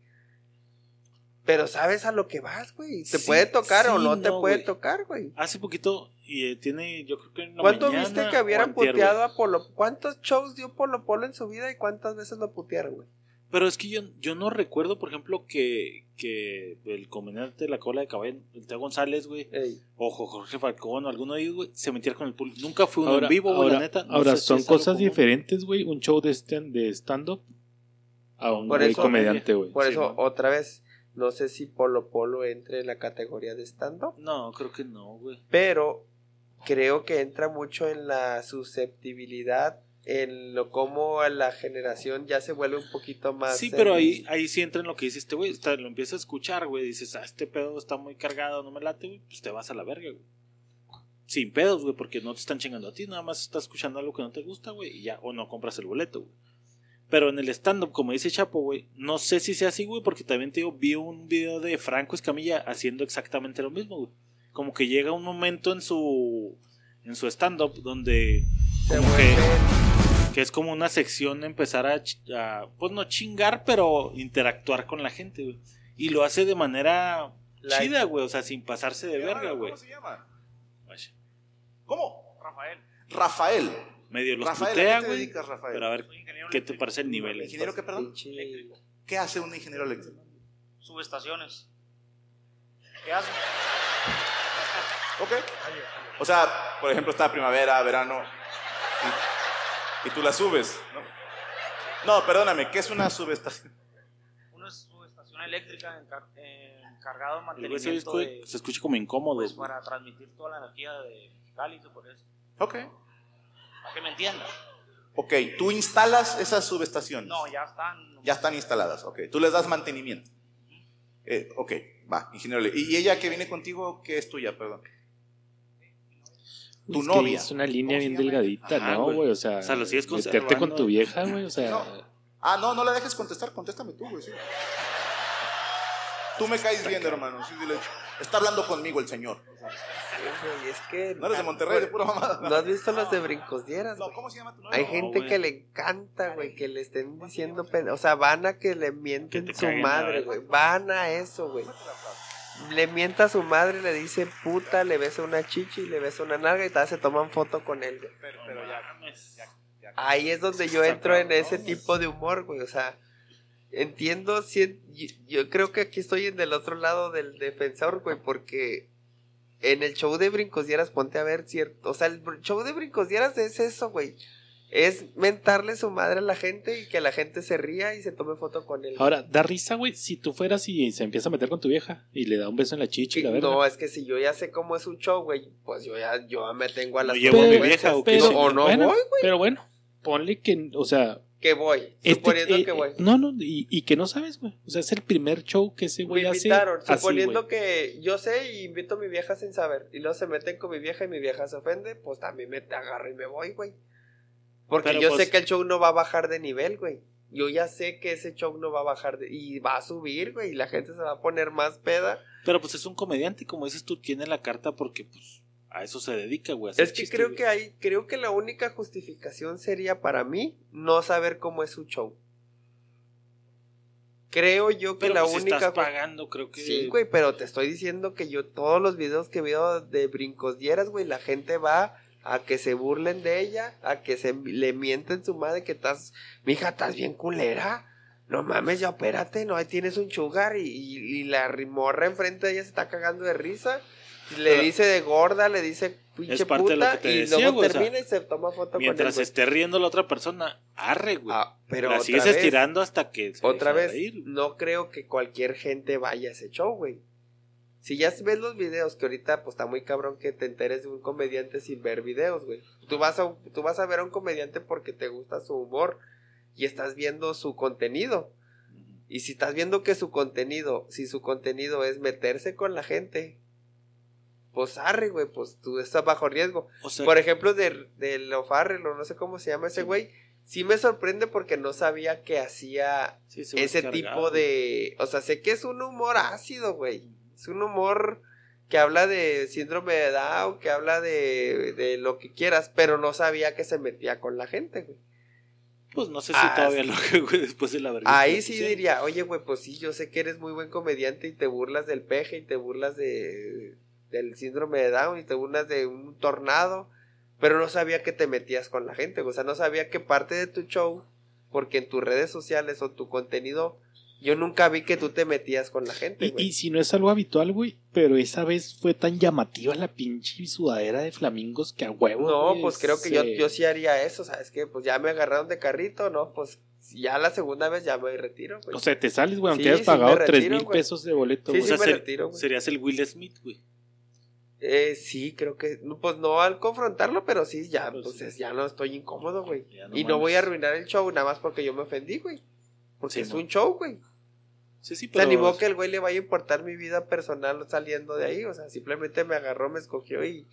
D: Pero sabes a lo que vas, güey. Te
F: Sí,
D: puede tocar o no te puede tocar, güey.
F: Hace poquito, y eh, tiene, yo creo que en la
D: ¿Cuánto
F: mañana
D: viste que hubieran puteado a Polo? ¿Cuántos shows dio Polo Polo en su vida y cuántas veces lo putearon, güey?
F: Pero es que yo, yo no recuerdo, por ejemplo, que, que el comediante de la cola de caballo, el Teo González, güey,
D: Ey.
F: o Jorge Falcón, o alguno de ellos, güey, se metiera con el público. Nunca fue uno
E: Ahora,
F: en vivo, güey,
E: ahora,
F: la neta. No
E: ahora
F: sé si
E: son cosas
F: común.
E: diferentes, güey. Un show de stand- de stand-up a un
D: Por
E: güey
D: eso-
E: comediante, güey.
D: Por
F: Sí,
D: eso,
F: man.
D: otra vez, no sé si Polo Polo entre en la categoría de stand-up,
F: No, creo que no, güey.
D: pero creo que entra mucho en la susceptibilidad, en lo como a la generación ya se vuelve un poquito más...
F: Sí, pero ahí, ahí sí entra en lo que dice este güey. Lo empiezas a escuchar, güey. Dices, ah, este pedo está muy cargado, no me late, güey. Pues te vas a la verga, güey. Sin pedos, güey, porque no te están chingando a ti. Nada más estás escuchando algo que no te gusta, güey. Y ya, o no compras el boleto, güey. Pero en el stand-up, como dice Chapo, güey, no sé si sea así, güey, porque también te digo, vi un video de Franco Escamilla haciendo exactamente lo mismo, güey. Como que llega un momento en su en su stand-up donde como que, que es como una sección de empezar a, pues no chingar, pero interactuar con la gente, güey. Y lo hace de manera chida, güey, o sea, sin pasarse de verga, güey.
J: ¿Cómo se llama?
F: Vaya.
J: ¿Cómo? Rafael. Rafael.
F: Medio los
J: Rafael,
F: putea,
J: ¿a qué te
F: güey.
J: dedicas, Rafael?
F: Pero a ver, ¿qué te parece el nivel?
J: ¿Ingeniero qué, perdón?
D: pinche-
J: ¿Qué hace un ingeniero eléctrico?
L: Subestaciones. ¿Qué hacen?
J: Ok. O sea, por ejemplo, está primavera, verano, y, y tú la subes, ¿no? No, perdóname, ¿qué es una subestación?
L: Una subestación eléctrica encar- encargado de mantenimiento de,
F: se escucha como incómodo.
L: pues, para transmitir toda la energía de todo por eso.
J: Ok.
L: Para que me entiendan.
J: Ok, tú instalas esas subestaciones.
L: No, ya están.
J: Ya están instaladas, ok. Tú les das mantenimiento. Eh, ok, va, ingeniero. ¿Y ella que viene contigo, qué es tuya, perdón? Tu
E: Es que
J: novia.
E: Es una línea bien delgadita,
F: Ajá,
E: ¿no,
F: güey.
E: O sea,
F: O sea, lo sigues
E: meterte con tu vieja, güey. O sea,
J: No. Ah, no, no la dejes contestar, contéstame tú, güey. sí. Tú me caes bien, hermano. sí, dile, está hablando conmigo el señor.
D: Güey, es que...
J: No eres de Monterrey, de pura mamada.
D: ¿No has visto los de Brincos Dieras?
J: No? ¿cómo se llama tu novia?
D: Hay gente que le encanta, güey, que le estén diciendo, pen- o sea, van a que le mienten
F: Que
D: su madre, güey, van a eso, güey. Le mienta a su madre, le dice puta, le besa una chichi, le besa una nalga y tal, se toman foto con él, güey.
H: Pero, pero ya,
D: Ahí es donde yo entro en ese tipo de humor, güey. O sea, entiendo, si, yo, yo creo que aquí estoy en el otro lado del defensor, güey, porque en el show de Brincos Dieras, ponte a ver, cierto. O sea, el show de Brincos Dieras es eso, güey. Es mentarle su madre a la gente y que la gente se ría y se tome foto con él.
E: Ahora, da risa, güey, si tú fueras y se empieza a meter con tu vieja y le da un beso en la chichi, la verdad.
D: No, es que si yo ya sé cómo es un show, güey, pues yo ya yo me tengo a las
E: llevo a mi vieja, ¿o qué?
D: No, o no
E: bueno,
D: voy, güey.
E: Pero bueno, ponle que, o sea...
D: Que voy,
E: este-
D: suponiendo
E: eh,
D: que voy.
E: No, no, y, y que no sabes, güey. O sea, es el primer show que ese güey hace.
D: invitaron,
E: así,
D: suponiendo que yo sé y invito a mi vieja sin saber. Y luego se meten con mi vieja y mi vieja se ofende, pues también me agarro y me voy, güey. Porque
F: Pero,
D: yo
F: pues-
D: sé que el show no va a bajar de nivel, güey. Yo ya sé que ese show no va a bajar de... Y va a subir, güey. Y la gente se va a poner más peda.
F: Pero pues es un comediante, como dices tú, tiene la carta porque pues a eso se dedica, güey.
D: Es que creo
F: güey.
D: que hay... Creo que la única justificación sería para mí no saber cómo es su show. Creo yo que
F: Pero
D: la
F: pues,
D: única...
F: estás pagando, creo que...
D: Sí, güey, pero te estoy diciendo que yo todos los videos que veo de brincos dieras, güey, la gente va a que se burlen de ella, a que se le mienten su madre que estás, mija, estás bien culera. No mames, ya opérate, no, ahí tienes un sugar y, y- y la rimorra enfrente de ella se está cagando de risa. Le
F: Pero-
D: dice de gorda, le dice pinche puta y
F: decía,
D: luego
F: güey, o sea,
D: termina y se toma foto
F: Mientras
D: con él.
F: esté riendo la otra persona, arre, güey.
D: Ah, pero
F: la sigues
D: vez-
F: estirando hasta que se
D: Otra vez,
F: reír.
D: no creo que cualquier gente vaya a ese show, güey. Si ya ves los videos, que ahorita pues está muy cabrón que te enteres de un comediante sin ver videos, güey. Tú vas a, tú vas a ver a un comediante porque te gusta su humor y estás viendo su contenido. Y si estás viendo que su contenido, si su contenido es meterse con la gente, pues arre, güey, pues tú estás bajo riesgo.
F: O sea-
D: Por ejemplo, de, de Leo Farrell, o no sé cómo se llama ese güey, sí me sorprende porque no sabía que hacía
F: Sí, ese cargado,
D: tipo de... O sea, sé que es un humor ácido, güey. Es un humor que habla de síndrome de Down, que habla de, de lo que quieras, pero no sabía que se metía con la gente, güey.
F: Pues no sé si
D: Ah,
F: todavía lo que, [LAUGHS] güey, después de la vergüenza.
D: Ahí sí diría, oye, güey, pues sí, yo sé que eres muy buen comediante y te burlas del peje y te burlas de del síndrome de Down y te burlas de un tornado, pero no sabía que te metías con la gente, o sea, no sabía que parte de tu show, porque en tus redes sociales o tu contenido, yo nunca vi que tú te metías con la gente,
E: Y,
D: güey.
E: y si no es algo habitual, güey, pero esa vez fue tan llamativa la pinche sudadera de flamingos que a huevo.
D: No, pues creo que yo, yo sí haría eso, ¿sabes qué? Pues ya me agarraron de carrito, ¿no? Pues ya la segunda vez ya me retiro, güey.
E: O sea, te sales, güey, aunque
D: Sí,
E: hayas
D: sí
E: pagado tres mil pesos de boleto,
D: Sí,
E: güey.
D: sí
F: O sea,
D: me
F: ser-
D: retiro, güey.
F: serías el Will Smith, güey.
D: Eh, sí, creo que, pues no al confrontarlo, pero sí, ya, pues es- ya no estoy incómodo, güey.
F: no
D: y no voy a arruinar el show nada más porque yo me ofendí, güey. Porque
F: Sí,
D: es un show, güey.
F: Sí, sí,
D: Se animó que el güey le vaya a importar mi vida personal saliendo de ahí, o sea, simplemente me agarró, me escogió y,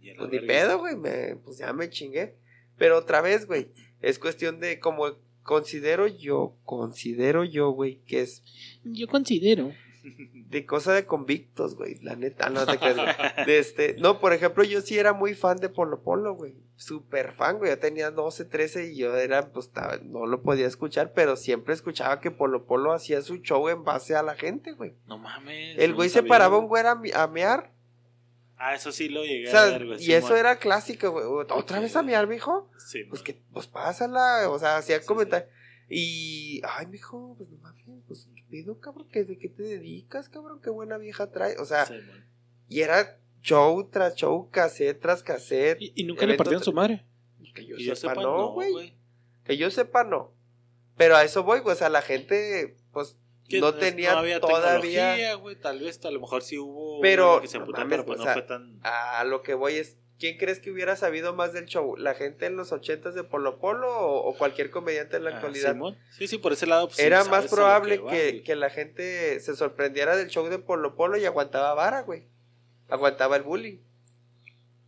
F: Y
D: pues ni pedo, güey, me, pues ya me chingué. Pero otra vez, güey, es cuestión de como considero yo, considero yo, güey, que es
E: Yo considero.
D: De cosa de convictos, güey, la neta, no te creas, güey. De este, no, por ejemplo, yo sí era muy fan de Polo Polo, güey. Súper fan, güey. Yo tenía 12, 13 y yo era, pues, no lo podía escuchar, pero siempre escuchaba que Polo Polo hacía su show en base a la gente, güey.
F: No mames.
D: El
F: no
D: güey se paraba un güey a, a mear.
F: Ah, eso sí lo llegué
D: O sea,
F: a ver, güey.
D: y
F: sí,
D: eso era clásico, güey. ¿Otra vez a mear, mijo?
F: Sí,
D: Pues que, pues pásala, o sea, hacía comentarios. Y, ay, mijo, pues no mames, pedo, cabrón, ¿qué, ¿de qué te dedicas, cabrón? Qué buena vieja trae. O sea,
F: Sí,
D: y era show tras show, cassette tras cassette.
E: Y, y nunca le partieron su madre.
D: Que yo,
F: Que yo
D: sepa,
F: sepa,
D: no,
F: no,
D: güey. Que yo sepa, no. Pero a eso voy, güey. O sea, la gente, pues,
F: Que
D: no tenía
F: había
D: todavía.
F: tecnología, güey. Tal vez, a lo mejor sí hubo.
D: Pero,
F: que se
D: no
F: emputaron,
D: mames,
F: pero pues
D: o
F: no
D: sea,
F: fue tan.
D: A lo que voy es, ¿quién crees que hubiera sabido más del show? ¿La gente en los ochentas de Polo Polo o, o cualquier comediante en la
F: Ah,
D: actualidad?
F: Simón. Sí, sí, por ese lado. Pues,
D: Era más probable que, que la gente se sorprendiera del show de Polo Polo y aguantaba vara, güey. Aguantaba el bullying.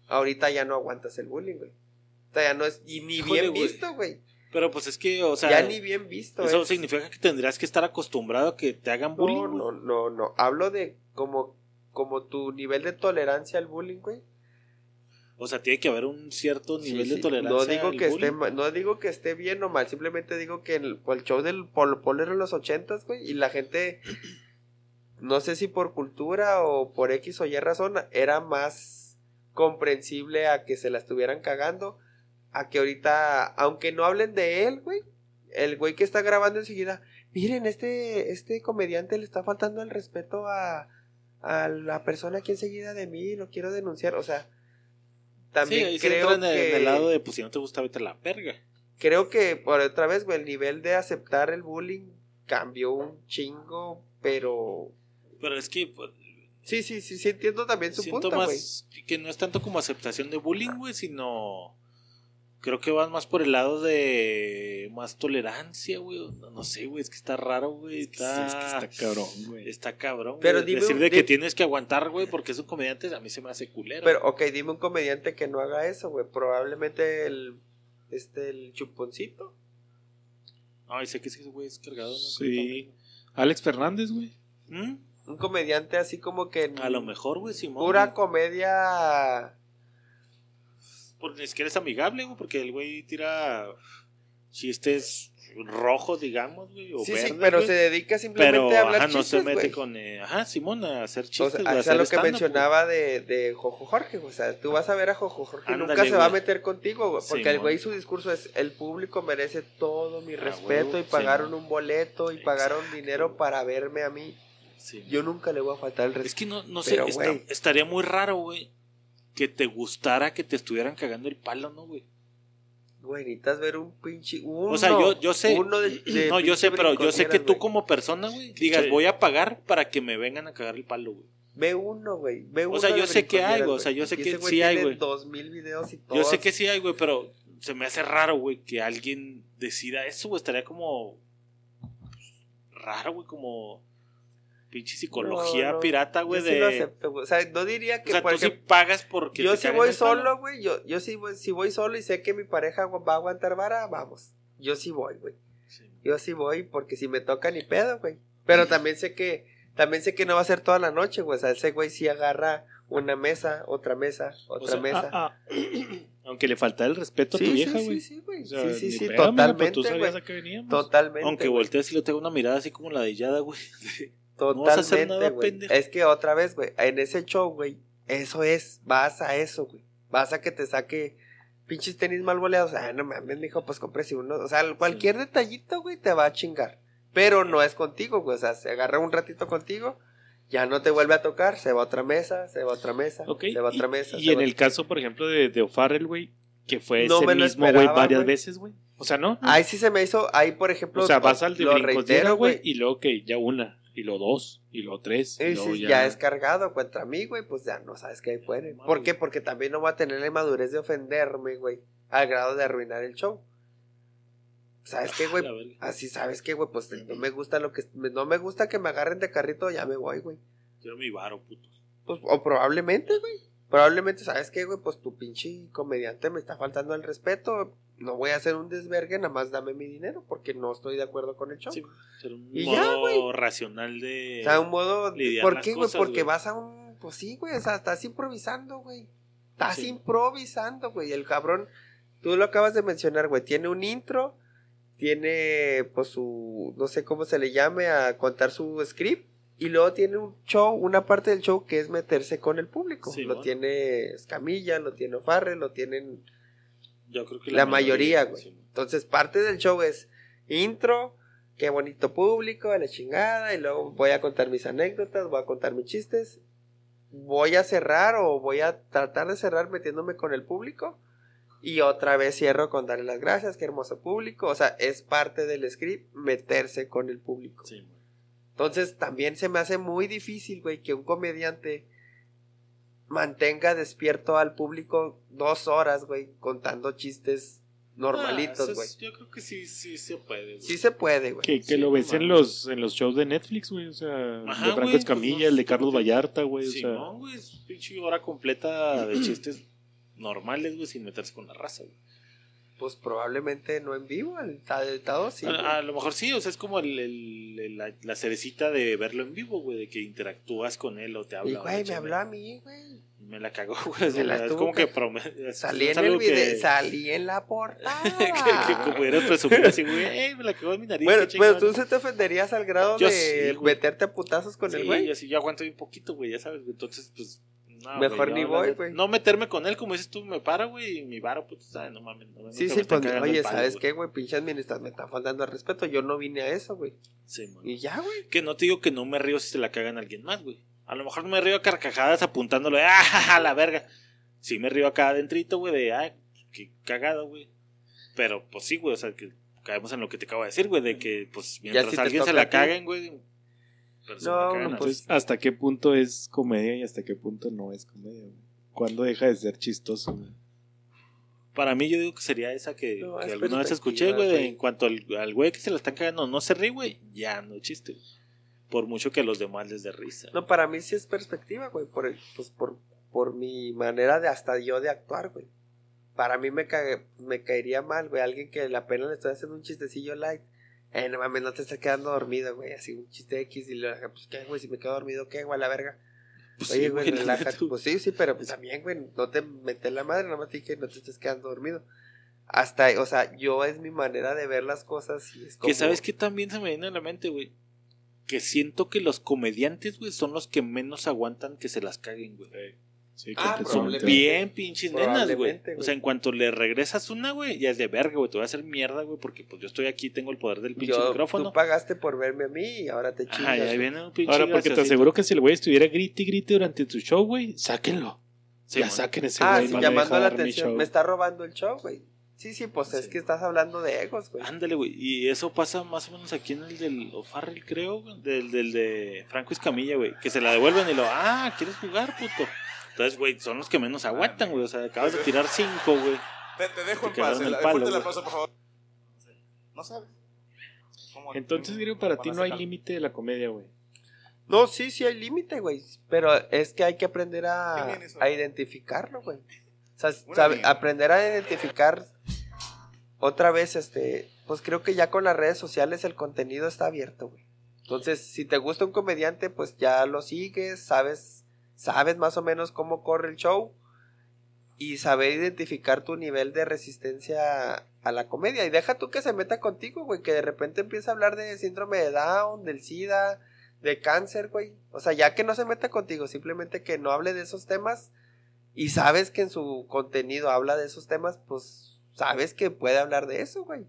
D: Ahorita ya no aguantas el bullying, güey. O sea, ya no es y ni
F: Híjole,
D: bien
F: güey.
D: visto, güey.
F: Pero pues es que, o sea.
D: Ya ni bien visto.
F: Eso
D: es.
F: significa que tendrías que estar acostumbrado a que te hagan bullying.
D: No,
F: güey.
D: no, no, no. Hablo de como, como tu nivel de tolerancia al bullying, güey.
F: O sea, tiene que haber un cierto nivel
D: sí.
F: de tolerancia.
D: No digo
F: al
D: que esté
F: bullying.
D: no digo que esté bien o mal, simplemente digo que el, el show del Polo Polo era en los ochentas, güey, y la gente [CLEARS THROAT] no sé si por cultura o por X o Y razón, era más comprensible a que se la estuvieran cagando, a que ahorita, aunque no hablen de él, güey, el güey que está grabando enseguida, miren, este, este comediante le está faltando el respeto a, a la persona aquí enseguida de mí, lo quiero denunciar, o sea, también
F: sí,
D: creo
F: en el,
D: que...
F: en el lado de, pues si no te gusta, vete a la verga.
D: Creo que por otra vez, güey, el nivel de aceptar el bullying cambió un chingo, pero
F: Pero es que pues,
D: sí, sí, sí, sí entiendo también su punto, güey.
F: que no es tanto como aceptación de bullying, güey, sino creo que vas más por el lado de más tolerancia, güey. No, no sé, güey, es que está raro, güey. Está,
E: Sí, es que está cabrón, güey.
F: Está cabrón,
D: Pero
F: güey.
D: dime
F: Decir de que tienes que aguantar, güey, porque es un comediante, a mí se me hace culero.
D: Pero, ok, dime un comediante que no haga eso, güey. Probablemente el, este, el chuponcito.
F: Ay, sé que ese güey es cargado, ¿no?
E: Sí. Alex Fernández, güey.
F: ¿Mm?
D: Un comediante así como que...
F: A lo mejor, güey, Simón.
D: Pura
F: güey.
D: comedia...
F: Porque ni siquiera es amigable, güey, porque el güey tira chistes rojos, digamos, güey, o
D: Sí, sí, pero
F: güey.
D: se dedica simplemente
F: Pero,
D: a hablar
F: ajá, no se
D: chistes,
F: mete
D: güey.
F: con... eh, ajá, Simón, a hacer
D: O
F: chistes,
D: sea,
F: güey, a
D: es a
F: hacer
D: lo que mencionaba de, de Jojo Jorge, o sea, tú vas a ver a Jojo Jorge y nunca
F: Ándale,
D: se va a meter contigo, güey, porque el güey su discurso es, el público merece todo mi
F: Ah,
D: respeto y pagaron
F: Simón.
D: un boleto y pagaron dinero para verme a mí. Yo nunca le voy a faltar el respeto.
F: Es que no, no sé,
D: Pero,
F: está- estaría muy raro, güey, que te gustara que te estuvieran cagando el palo, ¿no, güey?
D: Güey, necesitas ver un pinche. Uno,
F: O sea, yo, yo sé.
D: Uno de, [CLEARS THROAT] de
F: no, yo sé, pero yo sé que tú
D: güey.
F: como persona, güey, digas,
E: Sí.
F: voy a pagar para que me vengan a cagar el palo, güey.
D: Ve uno, güey. Ve uno
F: sea, yo sé que hay, güey, o sea, yo sé que sí hay, güey.
D: dos mil videos y todo.
F: Yo sé que sí hay, güey, pero se me hace raro, güey, que alguien decida eso, güey. Estaría como raro, güey, como pinche psicología
D: No, no,
F: pirata, güey,
D: yo
F: de...
D: sí lo acepto, güey. O sea, no diría
F: o
D: que.
F: sea,
D: por
F: tú sí pagas porque
D: yo
F: caguen
D: voy solo, güey. Yo, yo sí voy, si voy solo y sé que mi pareja va a aguantar vara, vamos. Yo sí voy, güey.
F: Sí.
D: Yo sí voy porque si me toca ni pedo, güey. Pero también sé que también sé que no va a ser toda la noche, güey. O sea, ese güey sí agarra una mesa, otra mesa, otra
F: O sea,
D: mesa.
E: Ah, ah. [CLEARS THROAT] Aunque le faltara el respeto a tu
D: Sí,
E: vieja,
D: sí,
E: güey.
D: sí, sí, güey.
E: O sea,
D: sí, sí, sí,
E: amigo,
D: totalmente,
E: pero tú sabías
D: güey.
E: a qué veníamos.
D: Totalmente.
F: Aunque
D: güey.
F: voltees y le tengo una mirada así como la de [LAUGHS] Yada, güey. No vas a hacer
D: Totalmente,
F: nada, pendejo.
D: Es que otra vez, güey, en ese show, güey, eso es, vas a eso, güey. Vas a que te saque pinches tenis mal boleados. Ah, no mames, mijo, pues cómprese uno. O sea, cualquier detallito, güey, te va a chingar. Pero no es contigo, güey. O sea, se agarra un ratito contigo, ya no te vuelve a tocar, se va a otra mesa, se va a otra mesa,
E: Ok,
D: se va a otra mesa.
E: Y, en el caso, por ejemplo, de, de O'Farrell, güey, que fue
D: No
E: ese mismo, güey, varias veces, güey. O sea, ¿no?
D: Ahí sí se me hizo, ahí por ejemplo,
E: o sea, vas al de güey, y luego que ya una, y luego dos, y luego tres, y
D: Y
E: luego
D: si
E: ya...
D: ya... es cargado contra mí, güey, pues ya no sabes qué hay fuera. ¿Por qué? Porque también no voy a tener la madurez de ofenderme, güey, al grado de arruinar el show. ¿Sabes qué, güey? Así, ¿sabes qué, güey? Pues no me gusta lo que... No me gusta que me agarren de carrito, ya me voy, güey.
F: Quiero mi varo, puto.
D: Pues, o probablemente, güey. Probablemente, ¿sabes qué, güey? Pues tu pinche comediante me está faltando el respeto. No voy a hacer un desvergue, nada más dame mi dinero, porque no estoy de acuerdo con el show.
F: Sí, ser un
D: Y
F: modo
D: ya,
F: racional de...
D: O sea, un modo. ¿Por qué, güey? Porque vas a un. Pues sí, güey. O sea, estás improvisando, güey. Estás
F: Sí.
D: improvisando, güey. El cabrón. Tú lo acabas de mencionar, güey. Tiene un intro. Tiene, pues, su. No sé cómo se le llame a contar su script. Y luego tiene un show, una parte del show que es meterse con el público.
F: Sí,
D: lo tiene Escamilla, lo tiene Farre, lo tienen
F: Yo creo que
D: la mayoría, güey.
F: sí.
D: Entonces, parte del show es intro, qué bonito público, a la chingada, y luego voy a contar mis anécdotas, voy a contar mis chistes, voy a cerrar o voy a tratar de cerrar metiéndome con el público, y otra vez cierro con darle las gracias, qué hermoso público, o sea, es parte del script meterse con el público.
F: Sí, güey.
D: Entonces, también se me hace muy difícil, güey, que un comediante mantenga despierto al público dos horas, güey, contando chistes normalitos,
F: Ah,
D: güey.
F: Yo creo que sí, sí se puede, güey.
D: Sí se puede, güey.
E: Que, que
F: Sí,
E: lo
F: no
E: ves en los, en los shows de Netflix, güey. O sea,
F: Ajá,
E: de Franco Escamilla,
F: pues, no
E: el de Carlos. Vallarta, güey. o
F: Sí,
E: sea,
F: no, güey, es pinche hora completa de [CLEARS THROAT] chistes normales, güey, sin meterse con la raza, güey.
D: Pues probablemente no en vivo, el editado sí. güey.
F: a, lo mejor sí, o sea, es como el, el- el- la, la cerecita de verlo en vivo, güey, de que interactúas con él o te habla.
D: y güey, me habló a mí, güey.
F: me la cagó, [LAUGHS] güey.
D: Me la
F: es como que,
D: Salí en el video,
F: que-
D: salí en la portada. [LAUGHS]
F: que, que pudieras presumir así, güey, "Ey, me la cagó en mi nariz.
D: Bueno, pero
F: chingón".
D: tú se te ofenderías al grado
F: Yo
D: de
F: sí,
D: meterte a putazos con
F: sí,
D: el güey.
F: yo sí, yo aguanto un poquito, güey, ya sabes, güey. Entonces, pues. No,
D: Mejor
F: güey,
D: ni voy, güey.
F: No meterme con él, como dices tú, me para, güey, y mi varo, pues, ¿sabes? No mames. No,
D: Sí, sí, pues, oye,
F: palo,
D: ¿sabes
F: güey.
D: qué, güey? Pinche administración, me están faltando al respeto. Yo no vine a eso, güey.
F: Sí, man.
D: Y ya, güey.
F: Que no te digo que no me río si se la cagan a alguien más, güey. A lo mejor no me río a carcajadas apuntándolo, [LAUGHS] ¡ah, la verga! Sí me río acá adentrito, güey, de, ¡ay, qué cagado, güey! Pero, pues sí, güey, o sea, que caemos en lo que te acabo de decir, güey, de que, pues, mientras
D: si
F: alguien se la caguen, güey.
D: No, no, pues,
E: ¿hasta qué punto es comedia y hasta qué punto no es comedia? güey? ¿Cuándo deja de ser chistoso? güey?
F: Para mí, yo digo que sería esa que,
D: No,
F: que
D: es
F: alguna vez escuché, güey, de en cuanto al, al güey que se la están cagando no se ríe, güey, ya no es chiste. güey. Por mucho que a los demás les dé risa.
D: No, para mí sí es perspectiva, güey. Por, el- pues, por, por mi manera de hasta yo de actuar, güey. Para mí me, cague- me caería mal, güey. Alguien que la pena le estoy haciendo un chistecillo light. Eh, no mames, no te estás quedando dormido, güey. Así un chiste X y le pues qué, güey, si me quedo dormido, qué, güey, a la verga.
F: Pues
D: Oye,
F: sí,
D: güey, relájate.
F: güey.
D: Pues sí, sí, pero pues también, güey, no te metes la madre, nada más te dije que no te estés quedando dormido. Hasta, o sea, yo es mi manera de ver las cosas y es como...
F: Que sabes que también se me viene a la mente, güey. Que siento que los comediantes, güey, son los que menos aguantan que se las caguen, güey.
E: Sí,
D: Ah,
E: que
F: Son bien pinches nenas, güey. O sea, en cuanto le regresas una, güey, ya es de verga, güey. Te voy a hacer mierda, güey, porque pues yo estoy aquí, tengo el poder del pinche
D: yo,
F: micrófono.
D: tú pagaste por verme a mí y ahora te chingas. Güey.
F: viene un pinche
E: Ahora, porque te aseguro que si el güey estuviera grite y grite durante tu show, güey, sáquenlo.
F: Sí,
E: ya saquen ese
D: Ah,
E: güey.
D: sí,
E: no me
D: llamando la atención.
E: show.
D: Me está robando el show, güey. Sí, sí, pues es que estás hablando de egos, güey.
F: Ándale, güey. Y eso pasa más o menos aquí en el del O'Farrell, creo, güey, del, del de Franco Escamilla, güey. Que se la devuelven y lo, ah, ¿quieres jugar, puto? Entonces, güey, son los que menos aguantan, güey. O sea, acabas de tirar cinco, güey.
J: Te, te dejo en
F: Te
J: paz.
F: cagaron el
J: El,
F: palo, güey.
J: aplauso, por favor. No sabes. ¿Cómo-
E: Entonces, creo para ti no hay límite de la comedia, güey.
D: No, sí, sí hay límite, güey. Pero es que hay que aprender a,
J: eso.
D: a identificarlo, güey. O sea, sabe- aprender a identificar otra vez, este, pues creo que ya con las redes sociales el contenido está abierto, güey. Entonces, si te gusta un comediante, pues ya lo sigues, sabes, sabes más o menos cómo corre el show y saber identificar tu nivel de resistencia a la comedia. Y deja tú que se meta contigo, güey, que de repente empieza a hablar de síndrome de Down, del SIDA, de cáncer, güey. O sea, ya que no se meta contigo, simplemente que no hable de esos temas y sabes que en su contenido habla de esos temas, pues sabes que puede hablar de eso, güey.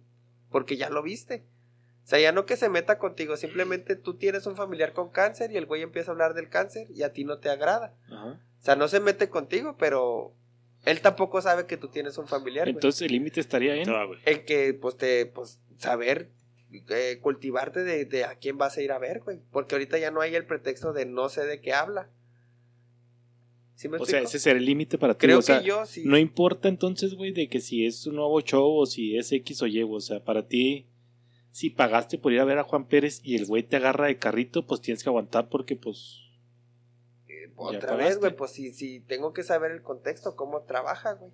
D: Porque ya lo viste. O sea, ya no que se meta contigo, simplemente tú tienes un familiar con cáncer y el güey empieza a hablar del cáncer y a ti no te agrada.
E: Ajá.
D: O sea, no se mete contigo, pero él tampoco sabe que tú tienes un familiar. güey.
E: Entonces, el límite estaría en.
F: Güey.
D: En que, pues, te, pues, saber eh, cultivarte de, de a quién vas a ir a ver, güey. Porque ahorita ya no hay el pretexto de no sé de qué habla. ¿Sí me
E: O sea, ese será el límite para ti.
D: Creo
E: o sea,
D: que yo sí.
E: No importa entonces, güey, de que si es un nuevo show o si es X o Y. O sea, para ti, si pagaste por ir a ver a Juan Pérez y el güey te agarra de carrito, pues tienes que aguantar porque, pues.
D: Eh, Otra
E: pagaste.
D: vez, güey, pues si, si tengo que saber el contexto, cómo trabaja, güey.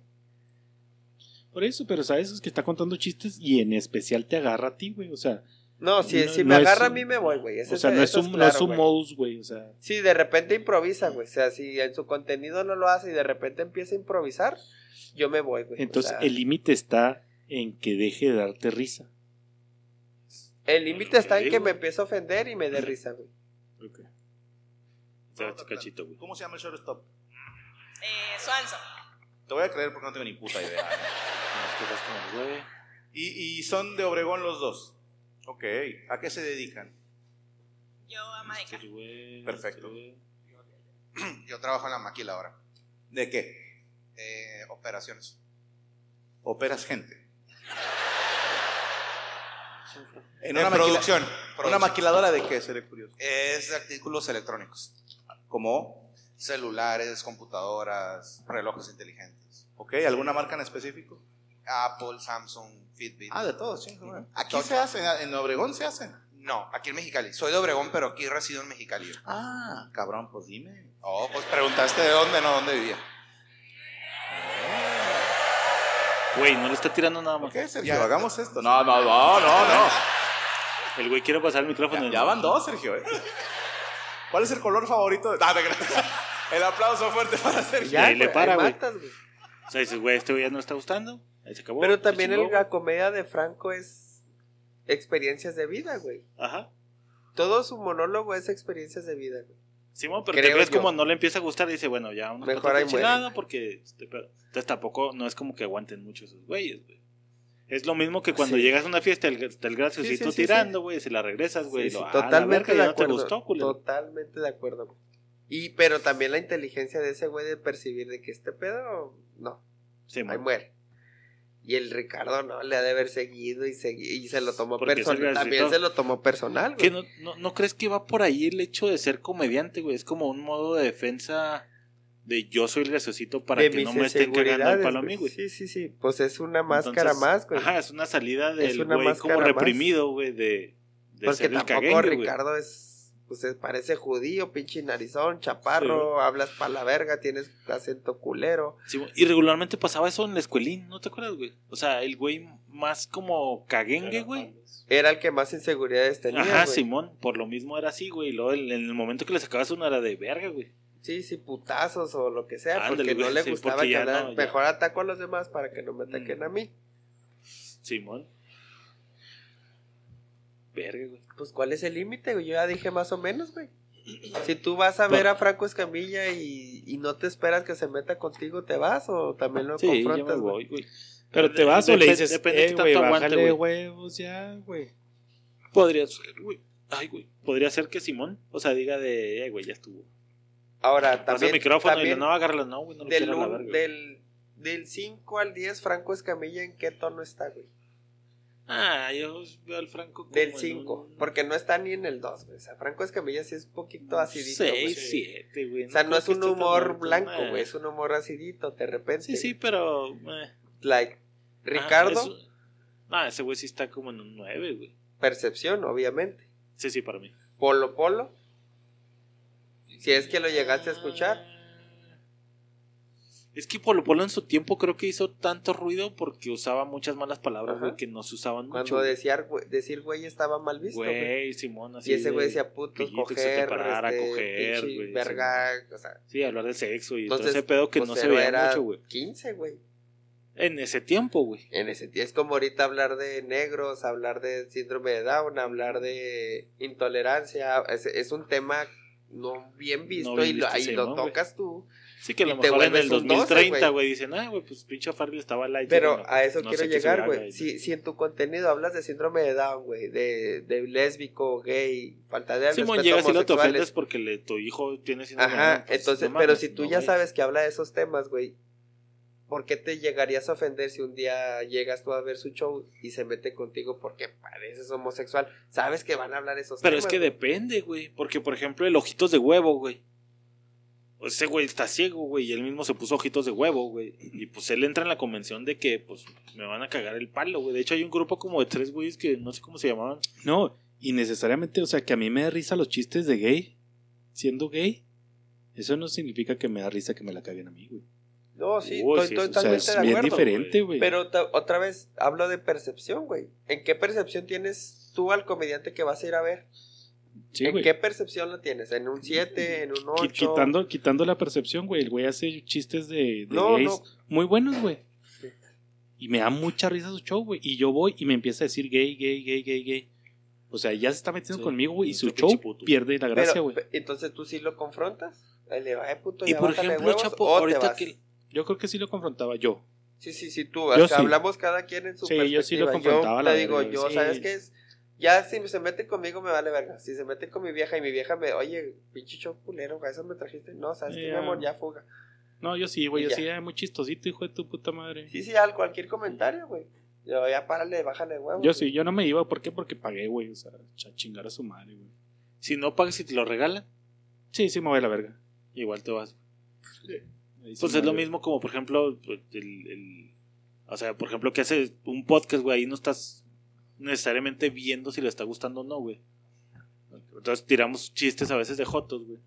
E: Por eso, pero sabes es que está contando chistes y en especial te agarra a ti, güey. O sea,
D: No, si,
E: No-
D: si
E: no
D: me
E: es
D: agarra a mí me voy, güey.
E: O sea no, es un, no
D: claro,
E: es un
D: güey.
E: modus, güey. O sea,
D: Sí, de repente improvisa, güey. O sea, si en su contenido no lo hace y de repente empieza a improvisar, yo me voy, güey. O
E: entonces
D: sea,
E: el límite está en que deje de darte risa.
D: el límite está en
F: Ok,
D: que me empiece a ofender y me dé risa, güey.
F: Echar cachito, güey.
H: ¿Cómo se llama el shortstop?
M: Eh, Swanson.
H: Te voy a creer porque no tengo ni puta idea. [LAUGHS] y, y son de Obregón los dos. Ok. ¿A qué se dedican?
M: Yo a Mágica.
H: Perfecto. [CLEARS THROAT]
N: Yo trabajo en la maquiladora.
H: ¿De qué?
N: Eh, operaciones.
H: Operas gente. [LAUGHS]
N: En
H: una maquila-
N: producción.
H: ¿Una
N: producción.
H: maquiladora de qué? Seré curioso.
N: Es de artículos electrónicos.
H: ¿Cómo?
N: Celulares, computadoras, relojes inteligentes.
H: Ok. ¿Alguna marca en específico?
N: Apple, Samsung, Fitbit.
H: Ah, de todos, sí. Aquí
N: Todo.
H: se hacen, en Obregón se hacen.
N: No, aquí en Mexicali. Soy de Obregón, pero aquí resido en Mexicali.
H: Ah, cabrón, pues dime.
N: Oh, pues preguntaste de dónde, no dónde vivía.
F: Güey, no le está tirando nada más.
H: ¿Qué, Sergio? Hagamos esto. No, no, no, no, no.
F: El güey quiere pasar el micrófono.
H: Ya, ya van dos, Sergio. ¿eh? ¿Cuál es el color favorito? de- Ah. [LAUGHS] El aplauso fuerte para
F: Y
H: Sergio.
D: Ya,
F: ahí le para, güey. O sea, dices, güey, este güey ya no le está gustando. Ahí se acabó.
D: Pero también el- la comedia de Franco es experiencias de vida, güey.
F: Ajá.
D: Todo su monólogo es experiencias de vida, güey.
F: Simón, pero
D: Creo
F: te ves como no le empieza a gustar y dice, bueno, ya uno
D: Mejor ahí muere.
F: porque este. Entonces tampoco no es como que aguanten mucho esos güeyes, güey. Es lo mismo que cuando
D: Sí.
F: llegas a una fiesta, el, el graciosito
D: Sí, sí, sí,
F: tirando, güey, se la regresas, güey.
D: Totalmente de acuerdo.
F: gustó.
D: Totalmente de acuerdo. güey. Y pero también la inteligencia de ese güey de percibir de que este pedo no, ahí muere. Y el Ricardo no le ha de haber seguido y segui- y se lo tomó personal. También se lo tomó personal,
F: ¿Qué,
D: güey.
F: no, no, ¿No crees que va por ahí el hecho de ser comediante, güey? Es como un modo de defensa de yo soy el graciosito para
D: de
F: que no me estén cagando el palo a mí, güey.
D: Sí, sí, sí. Pues es una máscara
F: Entonces,
D: más, güey.
F: Ajá, es una salida
D: Es
F: del
D: una
F: güey como reprimido, güey, de, de
D: Porque
F: ser el
D: tampoco
F: caguengue, güey.
D: Ricardo es. Pues es- parece judío, pinche narizón, chaparro, hablas pa' la verga, tienes acento culero.
F: Sí, y regularmente pasaba eso en la escuelín, ¿no te acuerdas, güey? O sea, el güey más como caguengue, güey.
D: Era el que más inseguridades tenía.
F: Ajá,
D: güey.
F: Simón, por lo mismo era así, güey. Y luego en el momento que le sacabas una era de verga, güey.
D: Sí, sí, putazos o lo que sea,
F: Ándale,
D: porque no le
F: sí,
D: gustaba que
F: no.
D: Mejor ataco a los demás para que no me
F: Mm.
D: ataquen a mí.
F: Simón. Verga, güey.
D: Pues, ¿cuál es el límite, güey? Yo ya dije más o menos, güey. [CLEARS THROAT] Si tú vas a ver a Franco Escamilla y, y no te esperas que se meta contigo, ¿te vas o también lo
F: Sí, ya me
D: confrontas,
F: voy,
D: güey?
F: güey.
E: Pero te vas o le dices,
F: depende
E: eh,
F: qué
E: güey,
F: tanto aguante,
E: bájale huevos ya, güey.
F: Podría ser, güey. Ay, güey. Podría ser que Simón, o sea, diga de, eh, güey, ya estuvo.
D: Ahora,
F: Pasa
D: también.
F: el micrófono
D: también
F: y no, agárralo, no, güey, no lo
D: del,
F: quiero güey.
D: del, del 5 al 10, Franco Escamilla, ¿en qué tono está, güey?
F: Ah, yo veo al Franco como
D: Del
F: en
D: 5,
F: un
D: porque no está ni en el 2, güey. O sea, Franco Escamilla sí es un poquito acidito. güey.
F: 6, 7, güey.
D: O sea, no es un humor blanco, güey. Es un humor acidito, de repente.
F: Sí, sí, pero. eh.
D: Like, Ricardo,
F: Ajá, es- Ah, ese güey sí está como en un 9, güey.
D: percepción, obviamente.
F: Sí, sí, para mí.
D: Polo Polo. Si es que lo llegaste a escuchar.
F: Es que Polo Polo en su tiempo creo que hizo tanto ruido porque usaba muchas malas palabras, güey, que no se usaban mucho.
D: Cuando decía, decir güey estaba mal visto, güey.
F: Simón, así.
D: Y ese güey
F: de
D: decía
F: te
D: coger,
F: parara,
D: este,
F: coger, güey.
D: verga, o sea.
F: Sí, hablar de sexo y
D: Entonces,
F: todo ese pedo que
D: pues,
F: no se veía
D: era
F: mucho, güey.
D: 15, güey.
F: En ese tiempo, güey.
D: En ese tiempo. Es como ahorita hablar de negros, hablar de síndrome de Down, hablar de intolerancia. Es, es un tema no bien visto
F: bien
D: y lo,
F: visto,
D: ahí lo
F: güey.
D: tocas tú.
F: Sí, que a lo mejor en el
D: un 12,
F: 2030,
D: güey.
F: dicen, ah, güey, pues pinche Farley estaba light.
D: Pero
F: no,
D: a eso
F: no
D: quiero llegar, güey. Si, si en tu contenido hablas de síndrome de Down, güey, de, de lésbico, gay, falta de
F: Simón,
D: respeto
F: llegas y lo te ofendes porque le, tu hijo tiene síndrome de
D: Ajá,
F: Down, pues,
D: entonces,
F: no
D: pero
F: mames,
D: si tú
F: no,
D: ya sabes que habla de esos temas, güey, ¿por qué te llegarías a ofender si un día llegas tú a ver su show y se mete contigo porque pareces homosexual? Sabes que van a hablar esos
F: Pero
D: temas.
F: es que depende, güey. Porque, por ejemplo, el ojitos de huevo, güey. Ese güey está ciego, güey, y él mismo se puso ojitos de huevo, güey. Y pues él entra en la convención de que, pues, me van a cagar el palo, güey. De hecho, hay un grupo como de tres güeyes que no sé cómo se llamaban.
E: No, y necesariamente, o sea, que a mí me da risa los chistes de gay, siendo gay. Eso no significa que me da risa que me la caguen a mí, güey.
D: No, sí,
F: Uy,
D: estoy
F: sí, eso-
E: O sea,
D: totalmente
E: es
D: de
E: bien
D: acuerdo.
E: diferente, güey.
D: Pero otra vez hablo de percepción, güey. ¿En qué percepción tienes tú al comediante que vas a ir a ver?
E: Sí,
D: ¿En
E: güey.
D: qué percepción lo tienes? ¿En un 7? ¿En un
E: Qui-
D: 8?
E: Quitando, quitando la percepción, güey. El güey hace chistes de, de
D: No,
E: gays
D: no.
E: muy buenos, güey. Y me da mucha risa su show, güey. Y yo voy y me empieza a decir gay, gay, gay, gay, gay. O sea, ya se está metiendo
F: Sí,
E: conmigo, güey. Y su show
F: puto.
E: pierde la gracia, güey.
D: entonces tú sí lo confrontas. Le va, eh, puto,
F: Y
D: ya
F: por ejemplo,
D: huevos,
F: Chapo, ahorita
D: vas.
F: que.
E: Yo creo que sí lo confrontaba yo.
D: Sí, sí, sí, tú.
E: Yo
D: o sea,
E: sí.
D: hablamos cada quien en su
E: Sí, yo sí lo
D: perspectiva.
E: confrontaba,
D: Yo
E: la
D: te digo, yo,
E: sí.
D: ¿sabes qué es? Ya si se mete conmigo me vale verga. Si se mete con mi vieja y mi vieja me, oye, pinche show culero, a eso me trajiste. No, ¿sabes qué, mi
E: Ya.
D: amor? Ya fuga.
E: No, yo sí, güey. Yo
D: ya.
E: sí, muy chistosito, hijo de tu puta madre.
D: Sí, sí, al cualquier comentario, güey. Yo ya párale, bájale huevos.
E: Yo sí, yo no me iba. ¿Por qué? Porque pagué, güey. O sea, a chingar a su madre, güey.
F: Si no pagas y te lo regalan,
E: Sí, sí me voy a la verga.
F: igual te vas.
E: Sí
F: Pues es lo mismo como, por ejemplo, pues, el, el- o sea, por ejemplo, que hace un podcast, güey, ahí no estás necesariamente viendo si le está gustando o no, güey. Entonces tiramos chistes a veces de jotos, güey.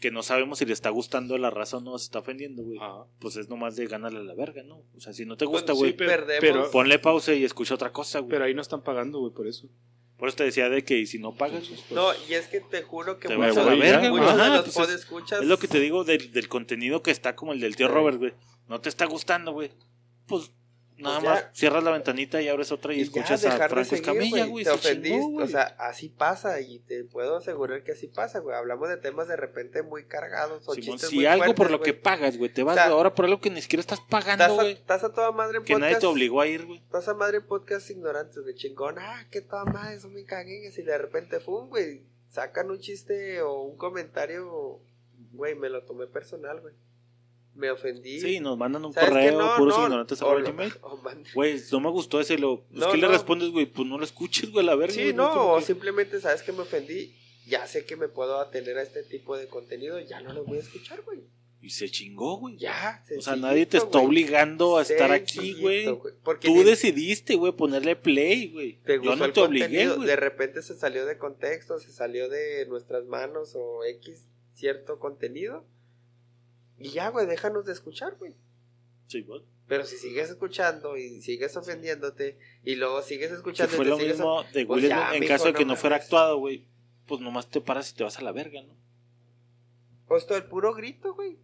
F: Que no sabemos si le está gustando la raza o no, se está ofendiendo, güey. Pues es nomás de ganarle a la verga, ¿no? O sea, si no te gusta,
D: Pues
F: güey,
D: sí, perdemos.
E: pero-
F: ponle pausa y escucha otra cosa, güey.
E: Pero ahí no están pagando, güey, por eso.
F: Por eso te decía de que y si no pagas, pues,
D: No, y es que te juro que
F: te
D: muchos,
F: vas a la verga, güey.
D: muchos de
F: Ajá,
D: los
F: pues
D: podescuchas
F: es, es lo que te digo del, del contenido que está como el del tío Robert, güey. No te está gustando, güey. Pues nada
D: Pues ya.
F: más cierras la ventanita y abres otra y, escuchas a
D: de
F: Franco Escamilla, güey.
D: Te ofendiste,
F: chingó,
D: o sea, así pasa y te puedo asegurar que así pasa, güey. Hablamos de temas de repente muy cargados o
F: Simón,
D: chistes
F: si
D: muy
F: algo por lo que pagas, güey, te vas
D: O sea,
F: ahora por algo que ni siquiera estás pagando, güey.
D: estás a toda madre en
F: Que
D: podcast.
F: nadie te obligó a ir, güey.
D: Estás a madre en podcast ignorantes, güey, chingón. Ah, qué toda madre, son muy caguengues. Y de repente, fum, güey, sacan un chiste o un comentario, güey, me lo tomé personal, güey. Me ofendí.
F: Sí, nos mandan un correo,
D: No,
F: puros
D: no,
F: ignorantes
D: o lo-
F: gmail. Güey, no me gustó ese, lo...
D: No,
F: ¿qué le respondes, güey? Pues no lo escuches, güey, a la verga.
D: Sí,
F: güey,
D: no, o
F: que-
D: simplemente sabes que me ofendí. Ya sé que me puedo atener a este tipo de contenido, ya no lo voy a escuchar, güey.
F: Y se chingó, güey.
D: Ya,
F: O sea, nadie te está
D: güey.
F: obligando a estar aquí, güey. Tú decidiste, güey, ponerle play, güey. Yo no te obligué, güey.
D: de repente se salió de contexto, se salió de nuestras manos o X cierto contenido. Y ya, güey, déjanos de escuchar, güey.
F: Sí, güey.
D: Pero si sigues escuchando y sigues ofendiéndote y luego sigues escuchando y
F: fue lo
D: sigues
F: mismo
D: of-
F: de
D: pues
F: en
D: mijo,
F: caso de que no fuera actuado, güey. Pues nomás te paras y te vas a la verga, ¿no?
D: Pues todo el puro grito, güey.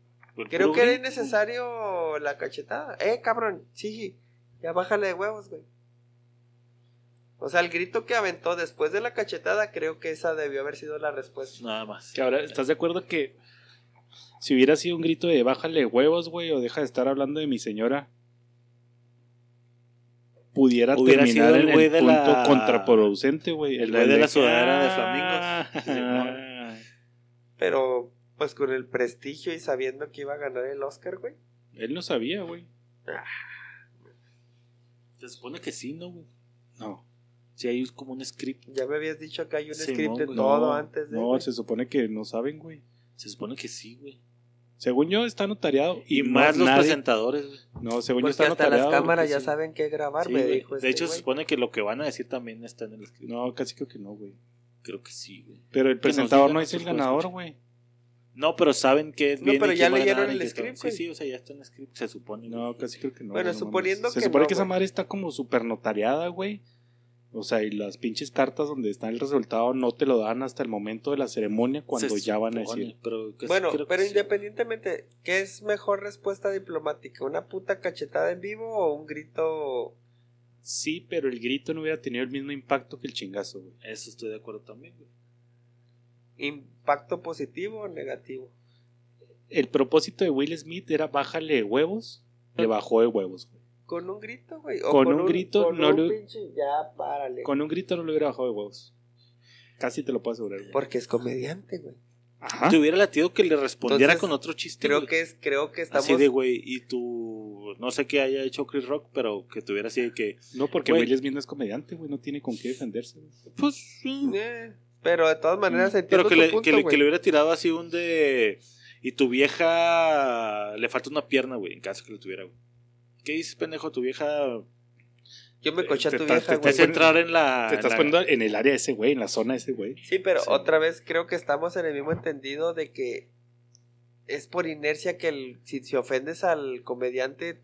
D: Creo que era
F: grito.
D: innecesario la cachetada. Eh, cabrón, sí, ya bájale de huevos, güey. O sea, el grito que aventó después de la cachetada, creo que esa debió haber sido la respuesta.
F: Nada más.
E: Que ahora, ¿estás de acuerdo que si hubiera sido un grito de bájale huevos, güey, o deja de estar hablando de mi señora, pudiera
F: Hubiera
E: terminar
F: sido el
E: en el
F: güey de
E: punto
F: la-
E: contraproducente, güey?
F: El güey de la sudadera de
E: Ah,
F: flamingos.
D: Pero, pues con el prestigio y sabiendo que iba a ganar el Oscar, güey.
E: Él no sabía, güey.
F: Se supone que sí, ¿no, güey?
E: No.
F: Sí, hay como un script.
D: Ya me habías dicho que hay un
F: Simón,
D: script de todo
E: No,
D: antes de.
E: No,
D: güey.
E: se supone que no saben, güey.
F: Se supone que sí, güey.
E: Según yo está notariado.
F: Y
E: no-
F: más los
E: nadie-
F: presentadores, güey.
E: No, según yo
D: Porque
E: está
D: hasta
E: notariado.
D: las cámaras ya
E: sí.
D: saben qué grabar,
F: Sí, güey.
D: dijo
F: de
D: este
F: hecho, se supone que lo que van a decir también está en el script.
E: No, casi creo que no, güey.
F: Creo que sí, güey.
E: Pero el
F: Que
E: presentador no es el ganador, güey.
F: No, pero saben que
D: No,
F: viene
D: pero ya leyeron el
F: que
D: script,
F: Sí,
D: güey.
F: sí, o sea, ya está en el script, se supone.
E: No, casi creo que no.
D: Bueno,
E: no
D: suponiendo
E: mames. Se
D: que
E: supone
D: no,
E: que esa madre está como súper notariada, güey. O sea, y las pinches cartas donde está el resultado no te lo dan hasta el momento de la ceremonia cuando
F: Se
E: ya van a decir.
F: Pero
D: Bueno,
F: que
D: pero independientemente, ¿qué es mejor respuesta diplomática? ¿Una puta cachetada en vivo o un grito?
E: Sí, pero el grito no hubiera tenido el mismo impacto que el chingazo, güey.
F: Eso estoy de acuerdo también, güey.
D: ¿Impacto positivo o negativo?
E: El propósito de Will Smith era bájale de huevos, le bajó de huevos, güey.
D: ¿Con un grito, güey? ¿O
E: Con un grito
D: con
E: no
D: un
E: lo-
D: pinche ya, párale.
E: Con un grito no le hubiera bajado de huevos. Casi te lo puedo asegurar, güey.
D: Porque es comediante, güey.
E: Ajá.
F: Te hubiera latido que le respondiera
D: Entonces,
F: con otro chiste.
D: Creo
F: güey.
D: que es, creo que estamos.
F: Así de, güey, y tú, no sé qué haya hecho Chris Rock, pero que tuviera así de que,
E: No, porque
F: Güey.
E: Will Smith no es comediante, güey. No tiene con qué defenderse, güey.
F: pues,
D: Eh, pero de todas maneras entiendo
F: pero que
D: tu
F: le,
D: punto,
F: que, le,
D: güey.
F: que le hubiera tirado así un de, y tu vieja le falta una pierna, güey, en caso que lo tuviera, güey. ¿Qué dices, pendejo? Tu vieja
D: Yo me coché a
E: Te
D: tu
E: estás-
D: vieja,
E: te
D: güey.
F: es entrar en la...
E: Te estás poniendo en el área de ese güey, en la zona de ese güey.
D: Sí, pero
E: Sí.
D: otra vez creo que estamos en el mismo entendido de que es por inercia que el, si, si ofendes al comediante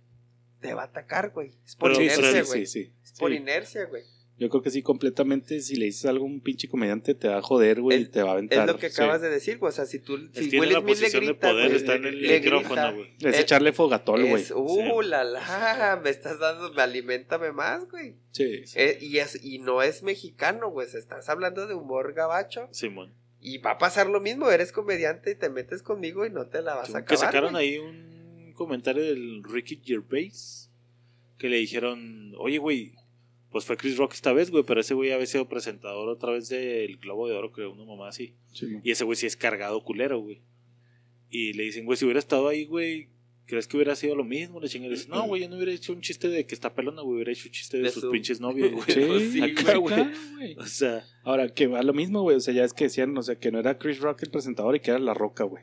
D: te va a atacar, güey. Es por
F: Pero-
D: inercia, güey.
E: sí, sí.
D: Es por
E: Sí.
D: inercia, güey.
E: Yo creo que sí, completamente. Si le dices algo a un pinche comediante, te va a joder, güey, y te va a aventar.
D: Es lo que
E: sí.
D: acabas de decir, güey. O sea, si tú si Will
F: la
D: Smith le
F: posición de
D: grita,
F: poder, está en el
D: le
F: micrófono,
D: grita,
F: güey.
E: Es
D: Eh,
E: echarle fogatol, güey.
D: Es, uh, la la, me estás dando, me alimentame más, güey.
E: Sí.
D: Eh, y, es, y no es mexicano, güey. se Estás hablando de humor gabacho.
F: Simón.
D: Y va a pasar lo mismo. Eres comediante y te metes conmigo y no te la vas a acabar.
F: que sacaron ahí un comentario del Ricky Gervais que le dijeron, oye, güey, pues fue Chris Rock esta vez, güey, pero ese güey había sido presentador otra vez del Globo de Oro, creo, una mamá así.
E: Sí.
F: Y ese güey sí es cargado culero, güey. Y le dicen, güey, si hubiera estado ahí, güey, ¿crees que hubiera sido lo mismo? Le chingan y dice, no, güey, yo no hubiera hecho un chiste de que está pelona, güey, hubiera hecho un chiste de,
D: De
F: sus
D: su-
F: pinches [LAUGHS] novios, güey.
E: Sí, [LAUGHS]
D: sí,
F: acá,
E: güey. [LAUGHS]
F: O sea,
E: Ahora, que va lo mismo, güey. O sea, ya es que decían, o sea, que no era Chris Rock el presentador y que era La Roca, güey.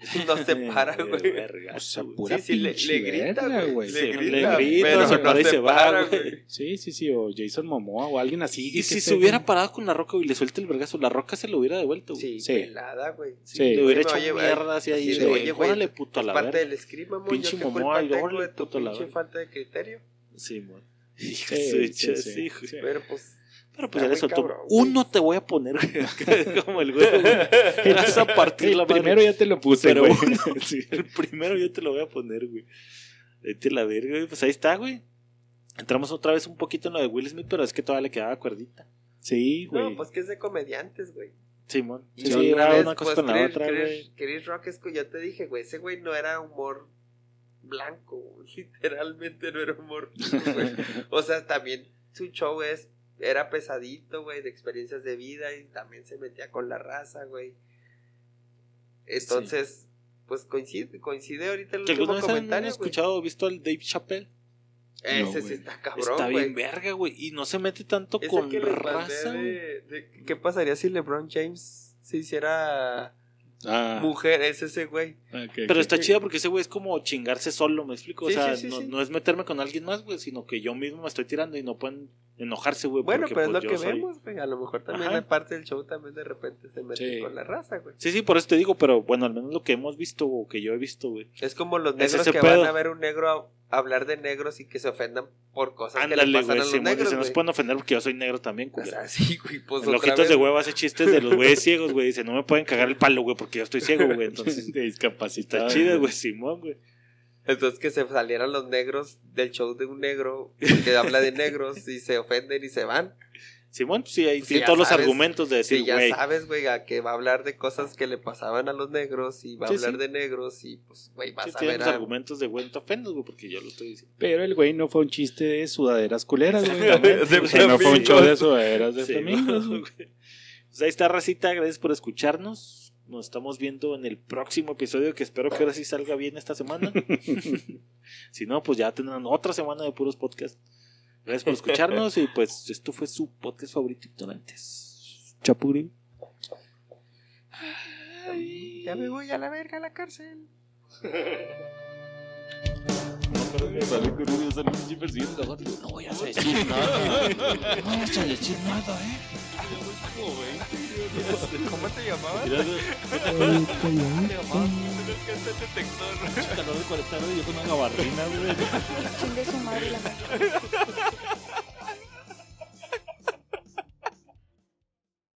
E: [LAUGHS]
D: No se para,
F: eh,
D: güey.
E: O sea,
F: güey.
E: pura
D: Sí, sí, le, le grita, güey.
E: güey.
D: Le
F: Sí,
D: grita,
F: le grita,
D: pero
F: se
D: no
F: para y se va,
D: para,
F: güey.
E: Sí, sí, sí. O Jason Momoa o alguien así.
F: Y
E: que
F: si se
E: esté
F: hubiera parado con la roca y le suelta el vergazo, la roca se lo hubiera devuelto, güey.
D: Sí,
E: Sí.
D: pelada, güey.
E: Sí.
F: Le hubiera hecho
D: oye,
F: mierda así ahí.
D: sí, oye, güey,
F: órale, puto a la
D: parte del script, mamón.
F: Pinche Momoa, y órale, puto a la
D: pinche
F: verga.
D: falta de criterio.
F: Sí, mon.
E: Sí, [LAUGHS]
F: Hijo de
E: sí, sí,
F: sí,
E: sí.
D: Pero pues,
F: Pero pues ya soltó.
D: cabrón, güey.
F: Uno te voy a poner, güey. Como el güey, [LAUGHS] güey. Vas a partir
E: El
F: la madre.
E: primero ya te lo puse,
F: Pero
E: güey.
F: uno- [LAUGHS] sí, el primero yo te lo voy a poner, güey. Vete la verga, güey. Pues ahí está, güey. Entramos otra vez un poquito en lo de Will Smith, pero es que todavía le quedaba cuerdita.
E: Sí, güey.
D: No, pues que es de comediantes, güey.
F: Simón.
D: Y
F: Sí,
D: otra
F: era
D: vez,
F: una cosa
D: pues,
F: con la
D: Chris-
F: otra,
D: Chris-
F: güey.
D: Chris Rock es que ya te dije, güey, ese güey no era humor blanco, güey, [LAUGHS] literalmente no era humor blanco, güey. O sea, también su show es era pesadito, güey, de experiencias de vida y también se metía con la raza, güey. Entonces, pues coincide, coincide ahorita el
F: ¿Que
D: último
F: alguna vez han
D: comentario,
F: escuchado o visto al Dave Chappelle?
D: Ese
E: No,
D: sí
E: güey.
D: está cabrón,
F: Está
D: güey.
F: bien verga, güey. Y no se mete tanto
D: Ese
F: con
D: que
F: raza, güey.
D: de- de- ¿Qué pasaría si LeBron James se hiciera
E: Ah,
D: mujer? Es ese güey.
E: ok,
F: Pero
E: ok.
F: está chida porque ese güey es como chingarse solo, ¿me explico?
D: Sí,
F: o sea,
D: sí, sí,
F: no,
D: sí.
F: no es meterme con alguien más, güey, sino que yo mismo me estoy tirando y no pueden enojarse, güey.
D: Bueno,
F: porque,
D: pero es
F: pues,
D: lo que
F: soy-
D: vemos, güey. A lo mejor también en parte del show también de repente se mete
E: Sí.
D: con la raza, güey.
F: Sí, sí, por eso te digo, pero bueno, al menos lo que hemos visto o que yo he visto, güey.
D: Es como los negros que
F: pedo.
D: van a ver un negro a hablar de negros y que se ofendan por cosas que le pasan
F: güey,
D: a los
F: Simón,
D: negros,
F: dice, no se
D: güey.
F: pueden ofender porque yo soy negro también,
D: O
F: culero.
D: sea, [LAUGHS] sí, güey, pues otra vez,
F: de
D: güey.
F: huevo hace chistes de los güeyes ciegos, güey. Dice, no me pueden cagar el palo, güey, porque yo estoy ciego, güey. [LAUGHS] Entonces,
E: discapacitado.
F: está chido, güey, Simón, güey.
D: Entonces que se salieran los negros del show de un negro que habla de negros y se ofenden y se van.
F: Simón, pues sí, ahí
D: Sí,
F: tiene
D: ya
F: todos los
D: sabes.
F: argumentos de decir,
D: Sí, ya
F: güey.
D: sabes, güey, a que va a hablar de cosas que le pasaban a los negros y va a hablar
F: sí.
D: de negros y pues, güey, vas
F: Sí,
D: a
F: tiene
D: ver
F: los
D: a...
F: argumentos de güey, no te ofendas, güey, porque yo lo estoy diciendo.
E: Pero el güey no fue un chiste de sudaderas culeras, güey. [LAUGHS] O sea, no fue un show de sudaderas de
F: ¿no?
E: güey.
F: Pues ahí está, Racita. Gracias por escucharnos. Nos estamos viendo en el próximo episodio que espero que ahora sí salga bien esta semana. [LAUGHS] si no, pues ya tendrán otra semana de puros podcasts. Gracias por escucharnos y pues esto fue su podcast favorito Ignorantes. Chapuri.
D: Ya me voy a la verga a la cárcel. [LAUGHS]
A: Sale con un sale un a otro. No vayas a decir nada. No vayas a decir nada, eh.
D: ¿Cómo te llamabas?
A: Mira,
D: ¿Te llamabas?
F: Calor de 40 grados y yo con una gabardina, güey.
C: Chingue su madre la madre.